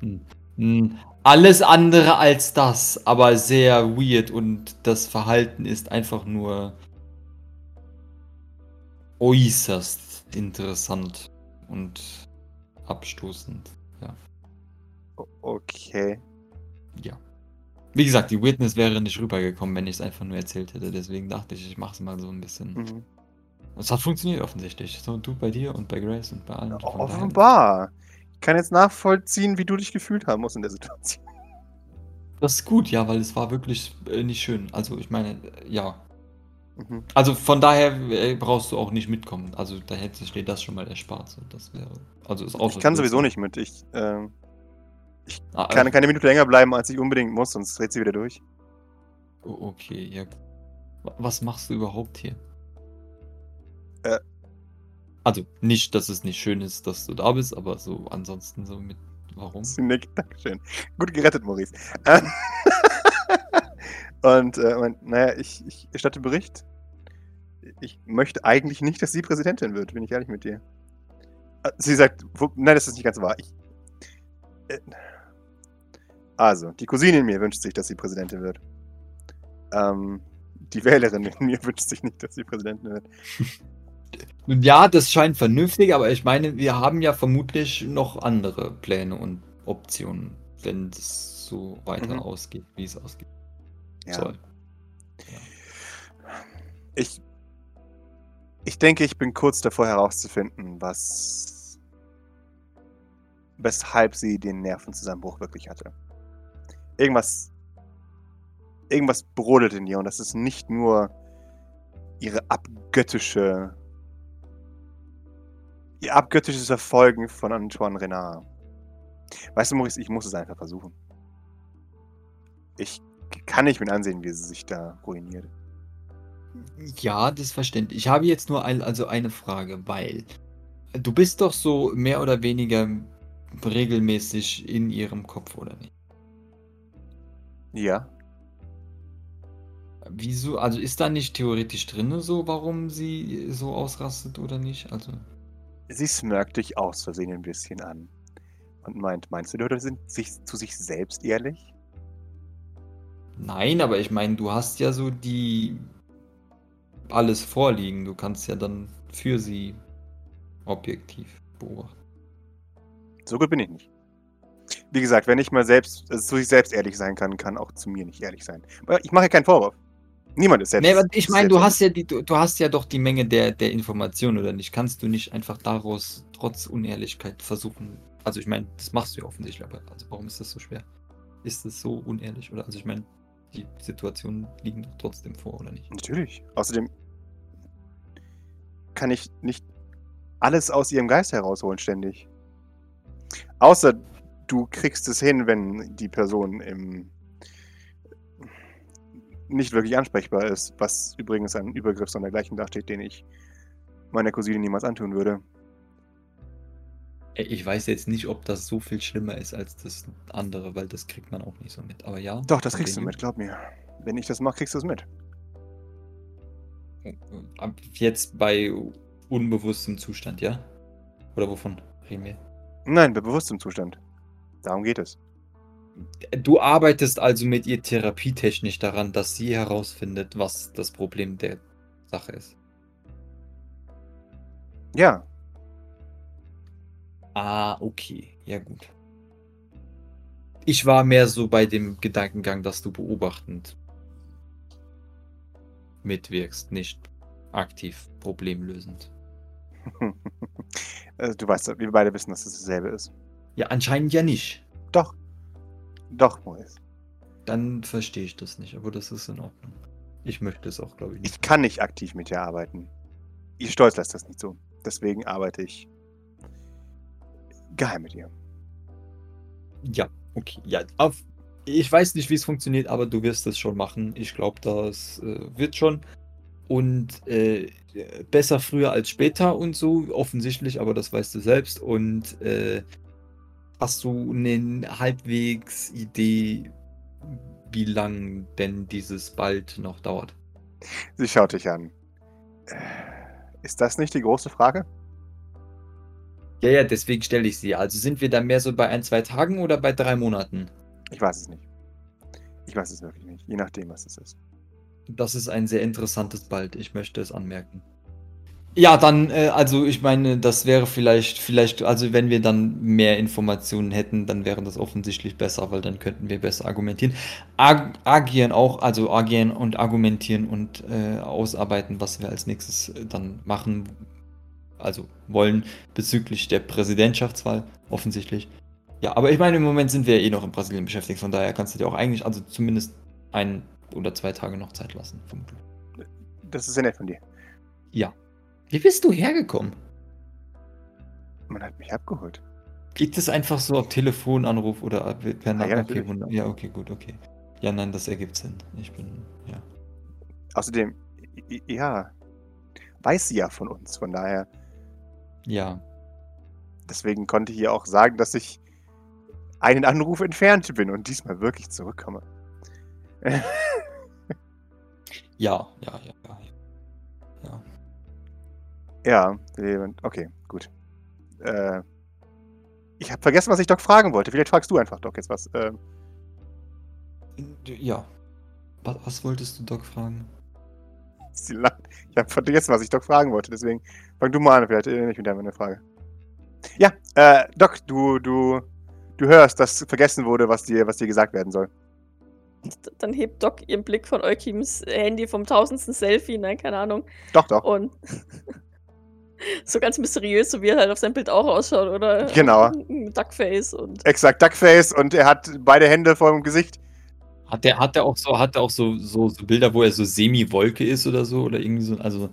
Hm. Hm. Alles andere als das, aber sehr weird und das Verhalten ist einfach nur äußerst interessant und abstoßend. Ja. Okay. ja. Wie gesagt, die Witness wäre nicht rübergekommen, wenn ich es einfach nur erzählt hätte. Deswegen dachte ich, ich mache es mal so ein bisschen. Mhm. Es hat funktioniert offensichtlich. So du bei dir und bei Grace und bei allen. Daher- Offenbar. Ich kann jetzt nachvollziehen, wie du dich gefühlt haben musst in der Situation. Das ist gut, ja, weil es war wirklich äh, nicht schön. Also ich meine, äh, ja. Mhm. Also von daher äh, brauchst du auch nicht mitkommen. Also da hätte ich dir das schon mal erspart. So. Das wäre. Also ist auch Ich kann sowieso nicht mit. Ich ähm, Ah, kann äh, keine Minute länger bleiben, als ich unbedingt muss, sonst dreht sie wieder durch. oh, okay, ja. Wa- Was machst du überhaupt hier? Äh. Also nicht, dass es nicht schön ist, dass du da bist, aber so ansonsten so mit. Warum? Sie nickt. Dankeschön. Gut gerettet, Maurice. Und äh, meint, naja, ich, ich erstatte Bericht. Ich möchte eigentlich nicht, dass sie Präsidentin wird, bin ich ehrlich mit dir. Äh, Sie sagt, wo, nein, das ist nicht ganz wahr. Ich, also, die Cousine in mir wünscht sich, dass sie Präsidentin wird. Ähm, die Wählerin in mir wünscht sich nicht, dass sie Präsidentin wird. Ja, das scheint vernünftig, aber ich meine, wir haben ja vermutlich noch andere Pläne und Optionen, wenn es so weiter Mhm. ausgeht, wie es ausgeht. Ja. soll. Ich, ich denke, ich bin kurz davor herauszufinden, was. Weshalb sie den Nervenzusammenbruch wirklich hatte. Irgendwas. Irgendwas brodelt in ihr und das ist nicht nur ihre abgöttische. ihr abgöttisches Verfolgen von Antoine Renard. Weißt du, Maurice, ich muss es einfach versuchen. Ich kann nicht mit ansehen, wie sie sich da ruiniert. Ja, das verständlich. Ich habe jetzt nur ein, also eine Frage, weil du bist doch so mehr oder weniger regelmäßig in ihrem Kopf, oder nicht? Ja. Wieso, also ist da nicht theoretisch drin so, warum sie so ausrastet oder nicht? Also, Sie smirkt dich aus Versehen ein bisschen an und meint, meinst du, die Leute sind sich, zu sich selbst ehrlich? nein, aber ich meine, du hast ja so die alles vorliegen. Du kannst ja dann für sie objektiv beobachten. So gut bin ich nicht. Wie gesagt, wenn ich mal selbst also zu sich selbst ehrlich sein kann, kann auch zu mir nicht ehrlich sein. Aber ich mache keinen Vorwurf. Niemand ist selbst. Nee, aber ich meine, du hast ja die, du, du hast ja doch die Menge der, der Informationen, oder nicht? Kannst du nicht einfach daraus trotz Unehrlichkeit versuchen? Also ich meine, das machst du ja offensichtlich, aber also warum ist das so schwer? ist es so unehrlich? Oder also ich meine, die Situationen liegen doch trotzdem vor, oder nicht? Natürlich. Außerdem kann ich nicht alles aus ihrem Geist herausholen ständig. Außer du kriegst es hin, wenn die Person im nicht wirklich ansprechbar ist, was übrigens ein Übergriff sondergleichen dasteht, den ich meiner Cousine niemals antun würde. Ich weiß jetzt nicht, ob das so viel schlimmer ist als das andere, weil das kriegt man auch nicht so mit. Aber ja. Doch, das kriegst du mit, glaub mir. Wenn ich das mache, kriegst du es mit. Ab jetzt bei unbewusstem Zustand, ja? Oder wovon reden wir? Nein, bei bewusstem Zustand. Darum geht es. Du arbeitest also mit ihr therapietechnisch daran, dass sie herausfindet, was das Problem der Sache ist. Ja, Ah, okay. Ja, gut. Ich war mehr so bei dem Gedankengang, dass du beobachtend mitwirkst, nicht aktiv problemlösend. Also, du weißt, wir beide wissen, dass es dasselbe ist. Ja, anscheinend ja nicht. Doch. Doch, Maurice. Dann verstehe ich das nicht, aber das ist in Ordnung. Ich möchte es auch, glaube ich, nicht. Ich kann nicht aktiv mit dir arbeiten. Ihr Stolz lässt das nicht so. Deswegen arbeite ich geheim mit ihr. Ja, okay. Ja, auf, ich weiß nicht, wie es funktioniert, aber du wirst es schon machen. Ich glaube, das äh, wird schon. Und äh, besser früher als später und so, offensichtlich, aber das weißt du selbst. Und äh, hast du eine halbwegs Idee, wie lang denn dieses bald noch dauert? Sie schaut dich an. Äh, Ist das nicht die große Frage? Ja, ja, deswegen stelle ich sie. Also sind wir da mehr so bei ein, zwei Tagen oder bei drei Monaten? Ich weiß es nicht. Ich weiß es wirklich nicht. Je nachdem, was es ist. Das ist ein sehr interessantes Bald. Ich möchte es anmerken. Ja, dann, äh, also ich meine, das wäre vielleicht, vielleicht, also wenn wir dann mehr Informationen hätten, dann wäre das offensichtlich besser, weil dann könnten wir besser argumentieren. Ag agieren auch, also agieren und argumentieren und äh, ausarbeiten, was wir als nächstes äh, dann machen, also wollen bezüglich der Präsidentschaftswahl, offensichtlich. Ja, aber ich meine, im Moment sind wir ja eh noch in Brasilien beschäftigt, von daher kannst du dir auch eigentlich, also zumindest ein oder zwei Tage noch Zeit lassen, vermutlich. Das ist sehr nett von dir. Ja. Wie bist du hergekommen? Man hat mich abgeholt. Geht es einfach so auf Telefonanruf oder per Ah, ja, okay, ja, okay, gut, okay. Ja, nein, das ergibt Sinn. Ich bin, ja. Außerdem, ja, weiß sie ja von uns. Von daher, Ja. deswegen konnte ich ihr auch sagen, dass ich einen Anruf entfernt bin und diesmal wirklich zurückkomme. Ja, ja, ja, ja. Ja. Ja, okay, gut. Äh, ich habe vergessen, was ich Doc fragen wollte. Vielleicht fragst du einfach Doc jetzt was. Ähm, Ja. Was, was wolltest du Doc fragen? ich habe vergessen, was ich Doc fragen wollte. Deswegen fang du mal an. Vielleicht erinnere ich mich an meine Frage. Ja, äh, Doc, du, du, du hörst, dass vergessen wurde, was dir, was dir gesagt werden soll. Dann hebt Doc ihren Blick von Eukims Handy vom tausendsten Selfie, nein, keine Ahnung. Doch, doch. Und so ganz mysteriös, so wie er halt auf sein Bild auch ausschaut, oder? Genau. Duckface und. Exakt, Duckface und er hat beide Hände vor dem Gesicht. Hat der, hat der auch so, hat der auch so, so, so Bilder, wo er so Semi-Wolke ist oder so? Oder irgendwie so, also.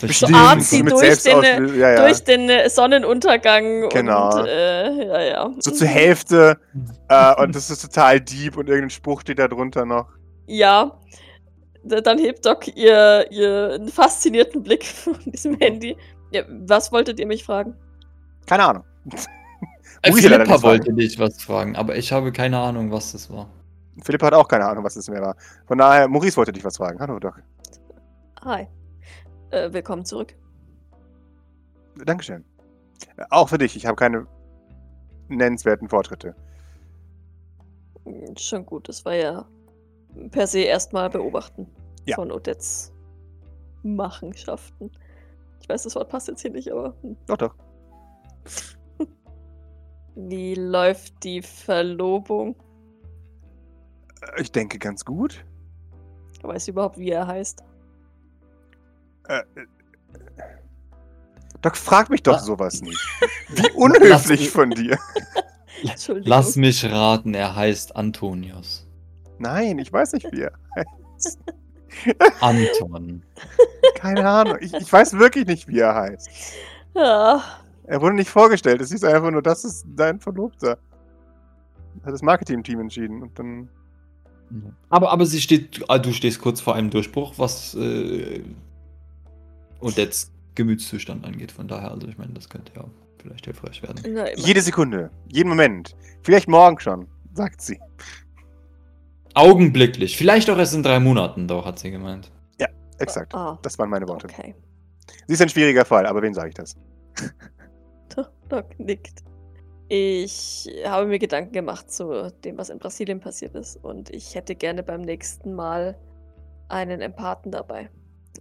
Verschiedene- artsy mit durch den, ja, ja. Durch den Sonnenuntergang Genau. und äh, ja, ja. So zur Hälfte. äh, und das ist total deep und irgendein Spruch steht da drunter noch. Ja. Dann hebt Doc ihr, ihr faszinierten Blick von diesem Handy. Ja, was wolltet ihr mich fragen? Keine Ahnung. Äh, Philippa wollte dich was fragen, aber ich habe keine Ahnung, was das war. Philipp hat auch keine Ahnung, was das mehr war. Von daher, Maurice wollte dich was fragen. Hallo, Doc. Hi. Äh, willkommen zurück. Dankeschön. Äh, Auch für dich. Ich habe keine nennenswerten Fortschritte. Hm, Schon gut, das war ja per se erstmal beobachten Ja. von Odettes Machenschaften. Ich weiß, das Wort passt jetzt hier nicht, aber hm. Doch, doch. wie läuft die Verlobung? Äh, Ich denke ganz gut. Weiß überhaupt, wie er heißt? Äh, Doc, frag mich doch Was? sowas nicht. Wie unhöflich von dir. Entschuldigung. Lass mich raten, er heißt Antonius. Nein, ich weiß nicht, wie er heißt. Anton. Keine Ahnung. Ich, ich weiß wirklich nicht, wie er heißt. Ja, Er wurde nicht vorgestellt. Es hieß einfach nur, das ist dein Verlobter. Hat das Marketing-Team entschieden. Und dann. Aber, aber sie steht, ah, du stehst kurz vor einem Durchbruch, was äh, Odettes Gemütszustand angeht. Von daher, also ich meine, das könnte ja vielleicht hilfreich werden. na. Jede Sekunde, jeden Moment. Vielleicht morgen schon, sagt sie. Augenblicklich. Vielleicht auch erst in drei Monaten, doch, hat sie gemeint. Exakt. Ah, Das waren meine Worte. okay. Sie ist ein schwieriger Fall, aber wem sage ich das? Doc, Doc nickt. Ich habe mir Gedanken gemacht zu dem, was in Brasilien passiert ist. Und ich hätte gerne beim nächsten Mal einen Empathen dabei.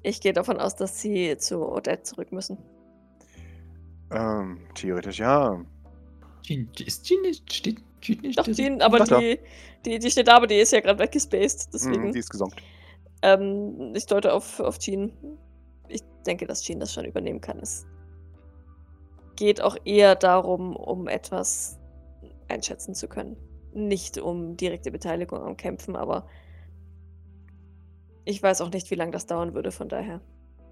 Ich gehe davon aus, dass sie zu Odette zurück müssen. Ähm, theoretisch ja. Jean, ist Jean nicht, steht Jean nicht? Doch, aber die, die, die steht da, aber die ist ja gerade weggespaced. Deswegen, Mhm, die ist gesonkt. ähm, ich deute auf, auf Jean. Ich denke, dass Jean das schon übernehmen kann. Es geht auch eher darum, um etwas einschätzen zu können. Nicht um direkte Beteiligung am Kämpfen, aber ich weiß auch nicht, wie lange das dauern würde, von daher.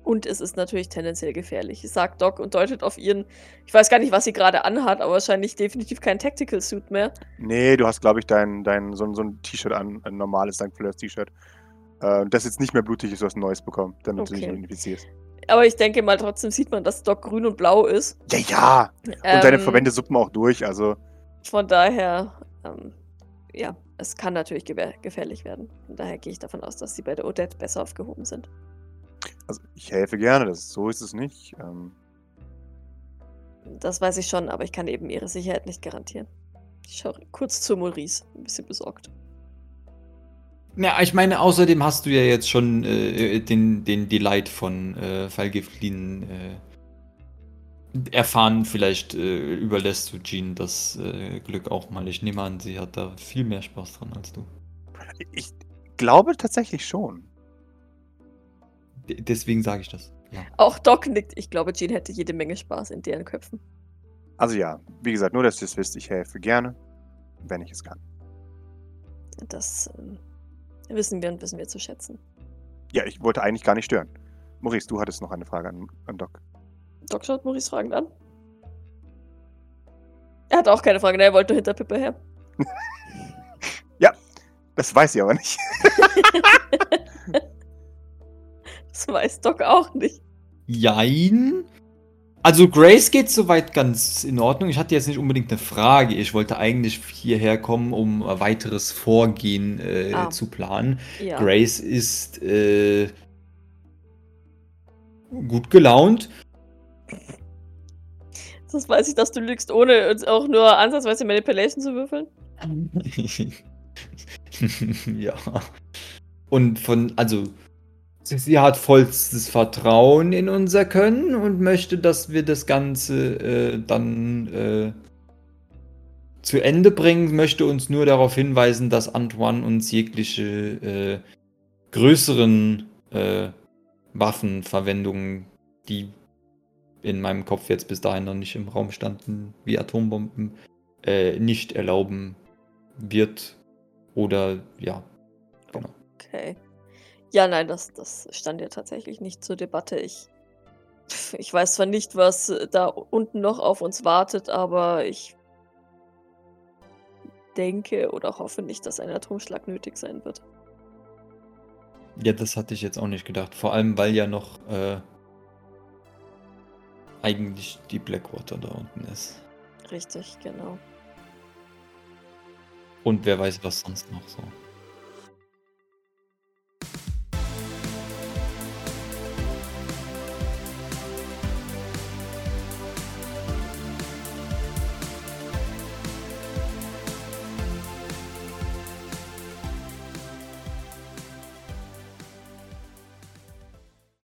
Und es ist natürlich tendenziell gefährlich, sagt Doc und deutet auf ihren. Ich weiß gar nicht, was sie gerade anhat, aber wahrscheinlich definitiv kein Tactical Suit mehr. Nee, du hast, glaube ich, dein, dein, so, ein- so ein T-Shirt an, ein normales St. Fleurs T-Shirt. Äh, das jetzt nicht mehr blutig ist, du hast ein neues bekommen, damit du dich Okay. nicht infizierst. Aber ich denke mal, trotzdem sieht man, dass Doc grün und blau ist. Ja, ja! Und deine Ähm, Verbände suppen auch durch, also. Von daher, ähm, ja, es kann natürlich gefährlich werden. Von daher gehe ich davon aus, dass sie bei der Odette besser aufgehoben sind. Also ich helfe gerne, das, so ist es nicht. Ähm, Das weiß ich schon, aber ich kann eben ihre Sicherheit nicht garantieren. Ich schaue kurz zu Maurice, ein bisschen besorgt. Ja, ich meine, außerdem hast du ja jetzt schon äh, den, den Delight von äh, Fallgiftlin äh, erfahren. Vielleicht äh, überlässt du Jean das äh, Glück auch mal. Ich nehme an, sie hat da viel mehr Spaß dran als du. ich glaube tatsächlich schon. D deswegen sage ich das. Ja. Auch Doc nickt. Ich glaube, Jean hätte jede Menge Spaß in deren Köpfen. Also ja, wie gesagt, nur, dass ihr es wisst, ich helfe gerne, wenn ich es kann. Das ähm, wissen wir und wissen wir zu schätzen. Ja, ich wollte eigentlich gar nicht stören. Maurice, du hattest noch eine Frage an, an Doc. Doc schaut Maurice fragend an. Er hat auch keine Frage, ne, er wollte nur hinter Pippa her. Das weiß ich aber nicht. Das weiß Doc auch nicht. Jein. Also Grace geht soweit ganz in Ordnung. Ich hatte jetzt nicht unbedingt eine Frage. Ich wollte eigentlich hierher kommen, um weiteres Vorgehen äh, Ah. zu planen. Ja. Grace ist äh, gut gelaunt. Das weiß ich, dass du lügst, ohne uns auch nur ansatzweise Manipulation zu würfeln. ja. Und von, also, sie, hat vollstes Vertrauen in unser Können und möchte, dass wir das Ganze äh, dann äh, zu Ende bringen, möchte uns nur darauf hinweisen, dass Antoine uns jegliche äh, größeren äh, Waffenverwendungen, die in meinem Kopf jetzt bis dahin noch nicht im Raum standen, wie Atombomben, äh, nicht erlauben wird. Oder ja, genau. Okay. Ja, nein, das, das stand ja tatsächlich nicht zur Debatte. Ich, ich weiß zwar nicht, was da unten noch auf uns wartet, aber ich denke oder hoffe nicht, dass ein Atomschlag nötig sein wird. Ja, das hatte ich jetzt auch nicht gedacht. Vor allem, weil ja noch äh, eigentlich die Blackwater da unten ist. Richtig, genau. Und wer weiß, was sonst noch so.